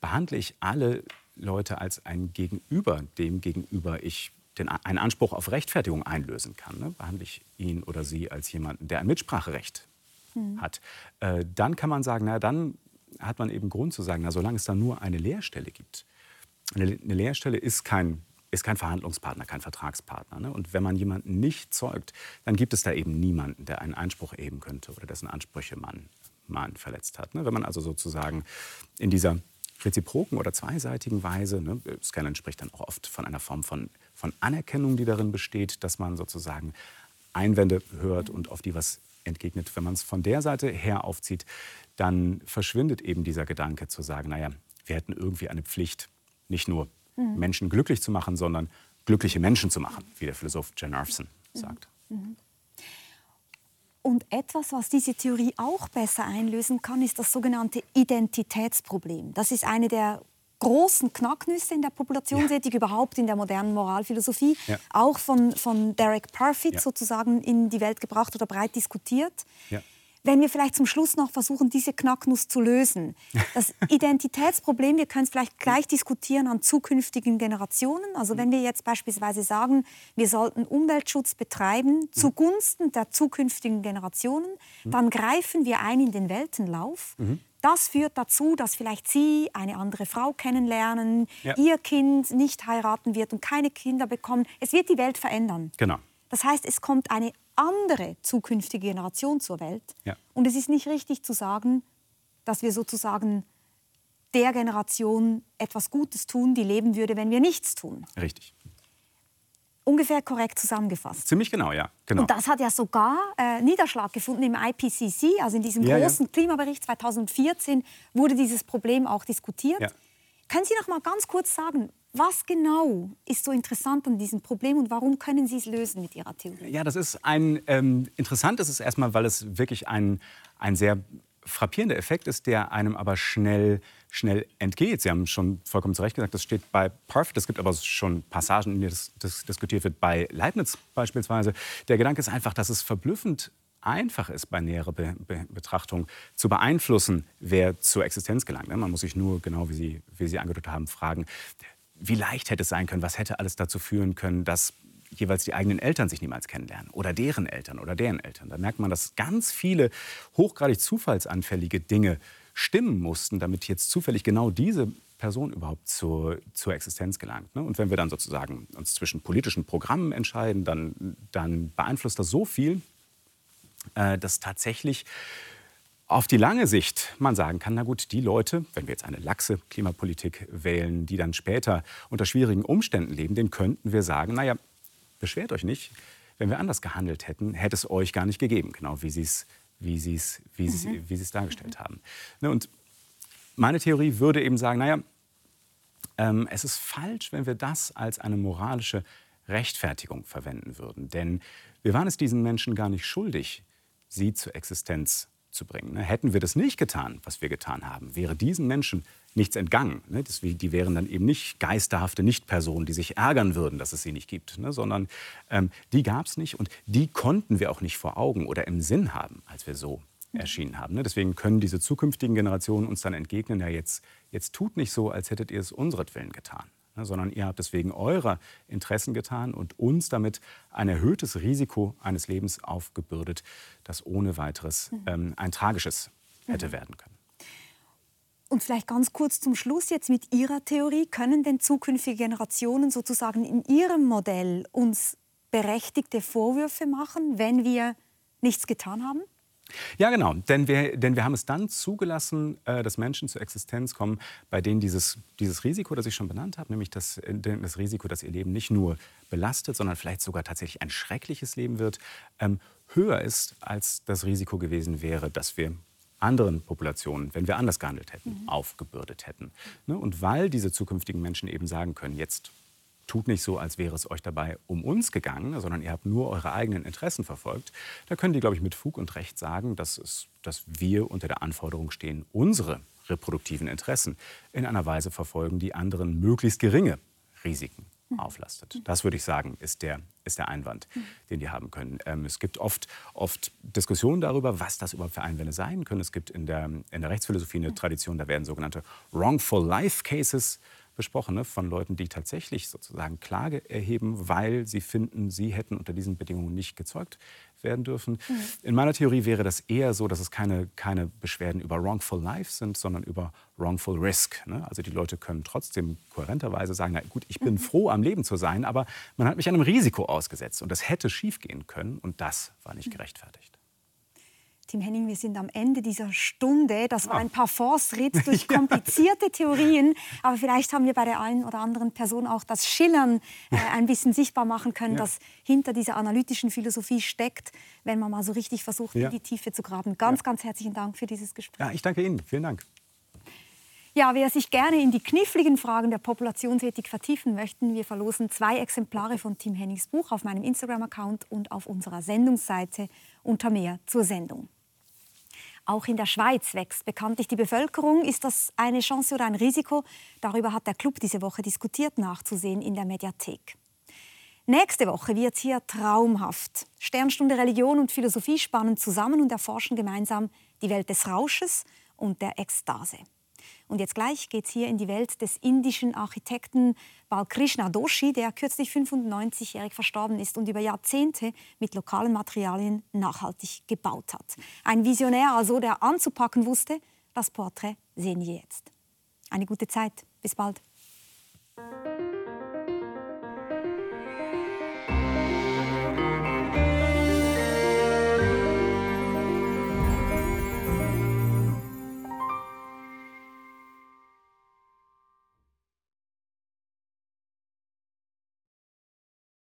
behandle ich alle Leute als ein Gegenüber, dem gegenüber ich den, einen Anspruch auf Rechtfertigung einlösen kann, ne? behandle ich ihn oder sie als jemanden, der ein Mitspracherecht mhm. hat, äh, dann kann man sagen, na dann hat man eben Grund zu sagen, na, solange es da nur eine Lehrstelle gibt. Eine, eine Lehrstelle ist kein, ist kein Verhandlungspartner, kein Vertragspartner. Ne? Und wenn man jemanden nicht zeugt, dann gibt es da eben niemanden, der einen Einspruch erheben könnte oder dessen Ansprüche man, man verletzt hat. Ne? Wenn man also sozusagen in dieser reziproken oder zweiseitigen Weise, ne, Scanlon spricht dann auch oft von einer Form von, von Anerkennung, die darin besteht, dass man sozusagen Einwände hört und auf die was entgegnet. Wenn man es von der Seite her aufzieht, dann verschwindet eben dieser Gedanke zu sagen, naja, wir hätten irgendwie eine Pflicht, nicht nur mhm. Menschen glücklich zu machen, sondern glückliche Menschen zu machen, wie der Philosoph Jan Arfson mhm. sagt. Mhm. Und etwas, was diese Theorie auch besser einlösen kann, ist das sogenannte Identitätsproblem. Das ist eine der großen Knacknüsse in der Populationsethik, ja. überhaupt in der modernen Moralphilosophie, ja. auch von, von Derek Parfit ja. sozusagen in die Welt gebracht oder breit diskutiert. Wenn wir vielleicht zum Schluss noch versuchen, diese Knacknuss zu lösen. Das Identitätsproblem, wir können es vielleicht gleich diskutieren an zukünftigen Generationen. Also wenn wir jetzt beispielsweise sagen, wir sollten Umweltschutz betreiben zugunsten der zukünftigen Generationen, dann greifen wir ein in den Weltenlauf. Mhm. Das führt dazu, dass vielleicht Sie eine andere Frau kennenlernen, ja. Ihr Kind nicht heiraten wird und keine Kinder bekommen. Es wird die Welt verändern. Genau. Das heißt, es kommt eine andere zukünftige Generation zur Welt. Ja. Und es ist nicht richtig zu sagen, dass wir sozusagen der Generation etwas Gutes tun, die leben würde, wenn wir nichts tun. Richtig. Ungefähr korrekt zusammengefasst. Ziemlich genau, ja. Genau. Und das hat ja sogar äh, Niederschlag gefunden im IPCC, also in diesem ja, großen ja. Klimabericht 2014 wurde dieses Problem auch diskutiert. Ja. Können Sie noch mal ganz kurz sagen, was genau ist so interessant an diesem Problem und warum können Sie es lösen mit Ihrer Theorie? Ja, das ist ein ähm, interessant ist erstmal, weil es wirklich ein, ein sehr frappierender Effekt ist, der einem aber schnell, schnell entgeht. Sie haben schon vollkommen zu Recht gesagt, das steht bei Parfit. Es gibt aber schon Passagen, in denen das, das diskutiert wird, bei Leibniz beispielsweise. Der Gedanke ist einfach, dass es verblüffend einfach ist, bei näherer Be Be Betrachtung zu beeinflussen, wer zur Existenz gelangt. Man muss sich nur, genau wie Sie, wie Sie angedeutet haben, fragen, wie leicht hätte es sein können, was hätte alles dazu führen können, dass jeweils die eigenen Eltern sich niemals kennenlernen oder deren Eltern oder deren Eltern. Da merkt man, dass ganz viele hochgradig zufallsanfällige Dinge stimmen mussten, damit jetzt zufällig genau diese Person überhaupt zur, zur Existenz gelangt. Ne? Und wenn wir dann sozusagen uns zwischen politischen Programmen entscheiden, dann, dann beeinflusst das so viel, äh, dass tatsächlich auf die lange Sicht man sagen kann, na gut, die Leute, wenn wir jetzt eine laxe Klimapolitik wählen, die dann später unter schwierigen Umständen leben, denen könnten wir sagen, naja, beschwert euch nicht, wenn wir anders gehandelt hätten, hätte es euch gar nicht gegeben, genau wie Sie es wie Sie's, wie Sie's, mhm. wie Sie's dargestellt haben. Ne, und meine Theorie würde eben sagen, naja, ähm, es ist falsch, wenn wir das als eine moralische Rechtfertigung verwenden würden. Denn wir waren es diesen Menschen gar nicht schuldig, sie zur Existenz zu bringen. Ne? Hätten wir das nicht getan, was wir getan haben, wäre diesen Menschen nichts entgangen. Ne? die wären dann eben nicht geisterhafte Nichtpersonen, die sich ärgern würden, dass es sie nicht gibt, ne? sondern ähm, die gab es nicht und die konnten wir auch nicht vor Augen oder im Sinn haben, als wir so erschienen haben. Deswegen können diese zukünftigen Generationen uns dann entgegnen, ja jetzt, jetzt tut nicht so, als hättet ihr es unseretwillen getan. Ne, sondern ihr habt es wegen eurer Interessen getan und uns damit ein erhöhtes Risiko eines Lebens aufgebürdet, das ohne weiteres mhm. ähm, ein tragisches hätte mhm. werden können. Und vielleicht ganz kurz zum Schluss jetzt mit Ihrer Theorie. Können denn zukünftige Generationen sozusagen in ihrem Modell uns berechtigte Vorwürfe machen, wenn wir nichts getan haben? Ja, genau. Denn wir, denn wir haben es dann zugelassen, äh, dass Menschen zur Existenz kommen, bei denen dieses, dieses Risiko, das ich schon benannt habe, nämlich das, äh, das Risiko, dass ihr Leben nicht nur belastet, sondern vielleicht sogar tatsächlich ein schreckliches Leben wird, ähm, höher ist, als das Risiko gewesen wäre, dass wir anderen Populationen, wenn wir anders gehandelt hätten, mhm. aufgebürdet hätten. Ne? Und weil diese zukünftigen Menschen eben sagen können, jetzt tut nicht so, als wäre es euch dabei um uns gegangen, sondern ihr habt nur eure eigenen Interessen verfolgt, da können die, glaube ich, mit Fug und Recht sagen, dass, es, dass wir unter der Anforderung stehen, unsere reproduktiven Interessen in einer Weise verfolgen, die anderen möglichst geringe Risiken hm. auflastet. Das würde ich sagen, ist der, ist der Einwand, hm. den die haben können. Ähm, es gibt oft, oft Diskussionen darüber, was das überhaupt für Einwände sein können. Es gibt in der, in der Rechtsphilosophie eine Tradition, da werden sogenannte Wrongful Life Cases besprochen, ne, von Leuten, die tatsächlich sozusagen Klage erheben, weil sie finden, sie hätten unter diesen Bedingungen nicht gezeugt werden dürfen. Mhm. In meiner Theorie wäre das eher so, dass es keine, keine Beschwerden über Wrongful Life sind, sondern über Wrongful Risk. Ne? Also die Leute können trotzdem kohärenterweise sagen, na gut, ich bin mhm. froh, am Leben zu sein, aber man hat mich einem Risiko ausgesetzt und das hätte schiefgehen können und das war nicht mhm. gerechtfertigt. Tim Henning, wir sind am Ende dieser Stunde. Das war ein Parforce-Ritt durch komplizierte Theorien. Aber vielleicht haben wir bei der einen oder anderen Person auch das Schillern äh, ein bisschen sichtbar machen können, ja. das hinter dieser analytischen Philosophie steckt, wenn man mal so richtig versucht, ja. in die Tiefe zu graben. Ganz, ja. ganz herzlichen Dank für dieses Gespräch. Ja, ich danke Ihnen. Vielen Dank. Ja, wer sich gerne in die kniffligen Fragen der Populationsethik vertiefen möchte, wir verlosen zwei Exemplare von Tim Hennings Buch auf meinem Instagram-Account und auf unserer Sendungsseite unter mehr zur Sendung. Auch in der Schweiz wächst bekanntlich die Bevölkerung. Ist das eine Chance oder ein Risiko? Darüber hat der Club diese Woche diskutiert, nachzusehen in der Mediathek. Nächste Woche wird hier traumhaft. Sternstunde Religion und Philosophie spannen zusammen und erforschen gemeinsam die Welt des Rausches und der Ekstase. Und jetzt gleich geht es hier in die Welt des indischen Architekten Balkrishna Doshi, der kürzlich 95-jährig verstorben ist und über Jahrzehnte mit lokalen Materialien nachhaltig gebaut hat. Ein Visionär also, der anzupacken wusste. Das Porträt sehen wir jetzt. Eine gute Zeit. Bis bald.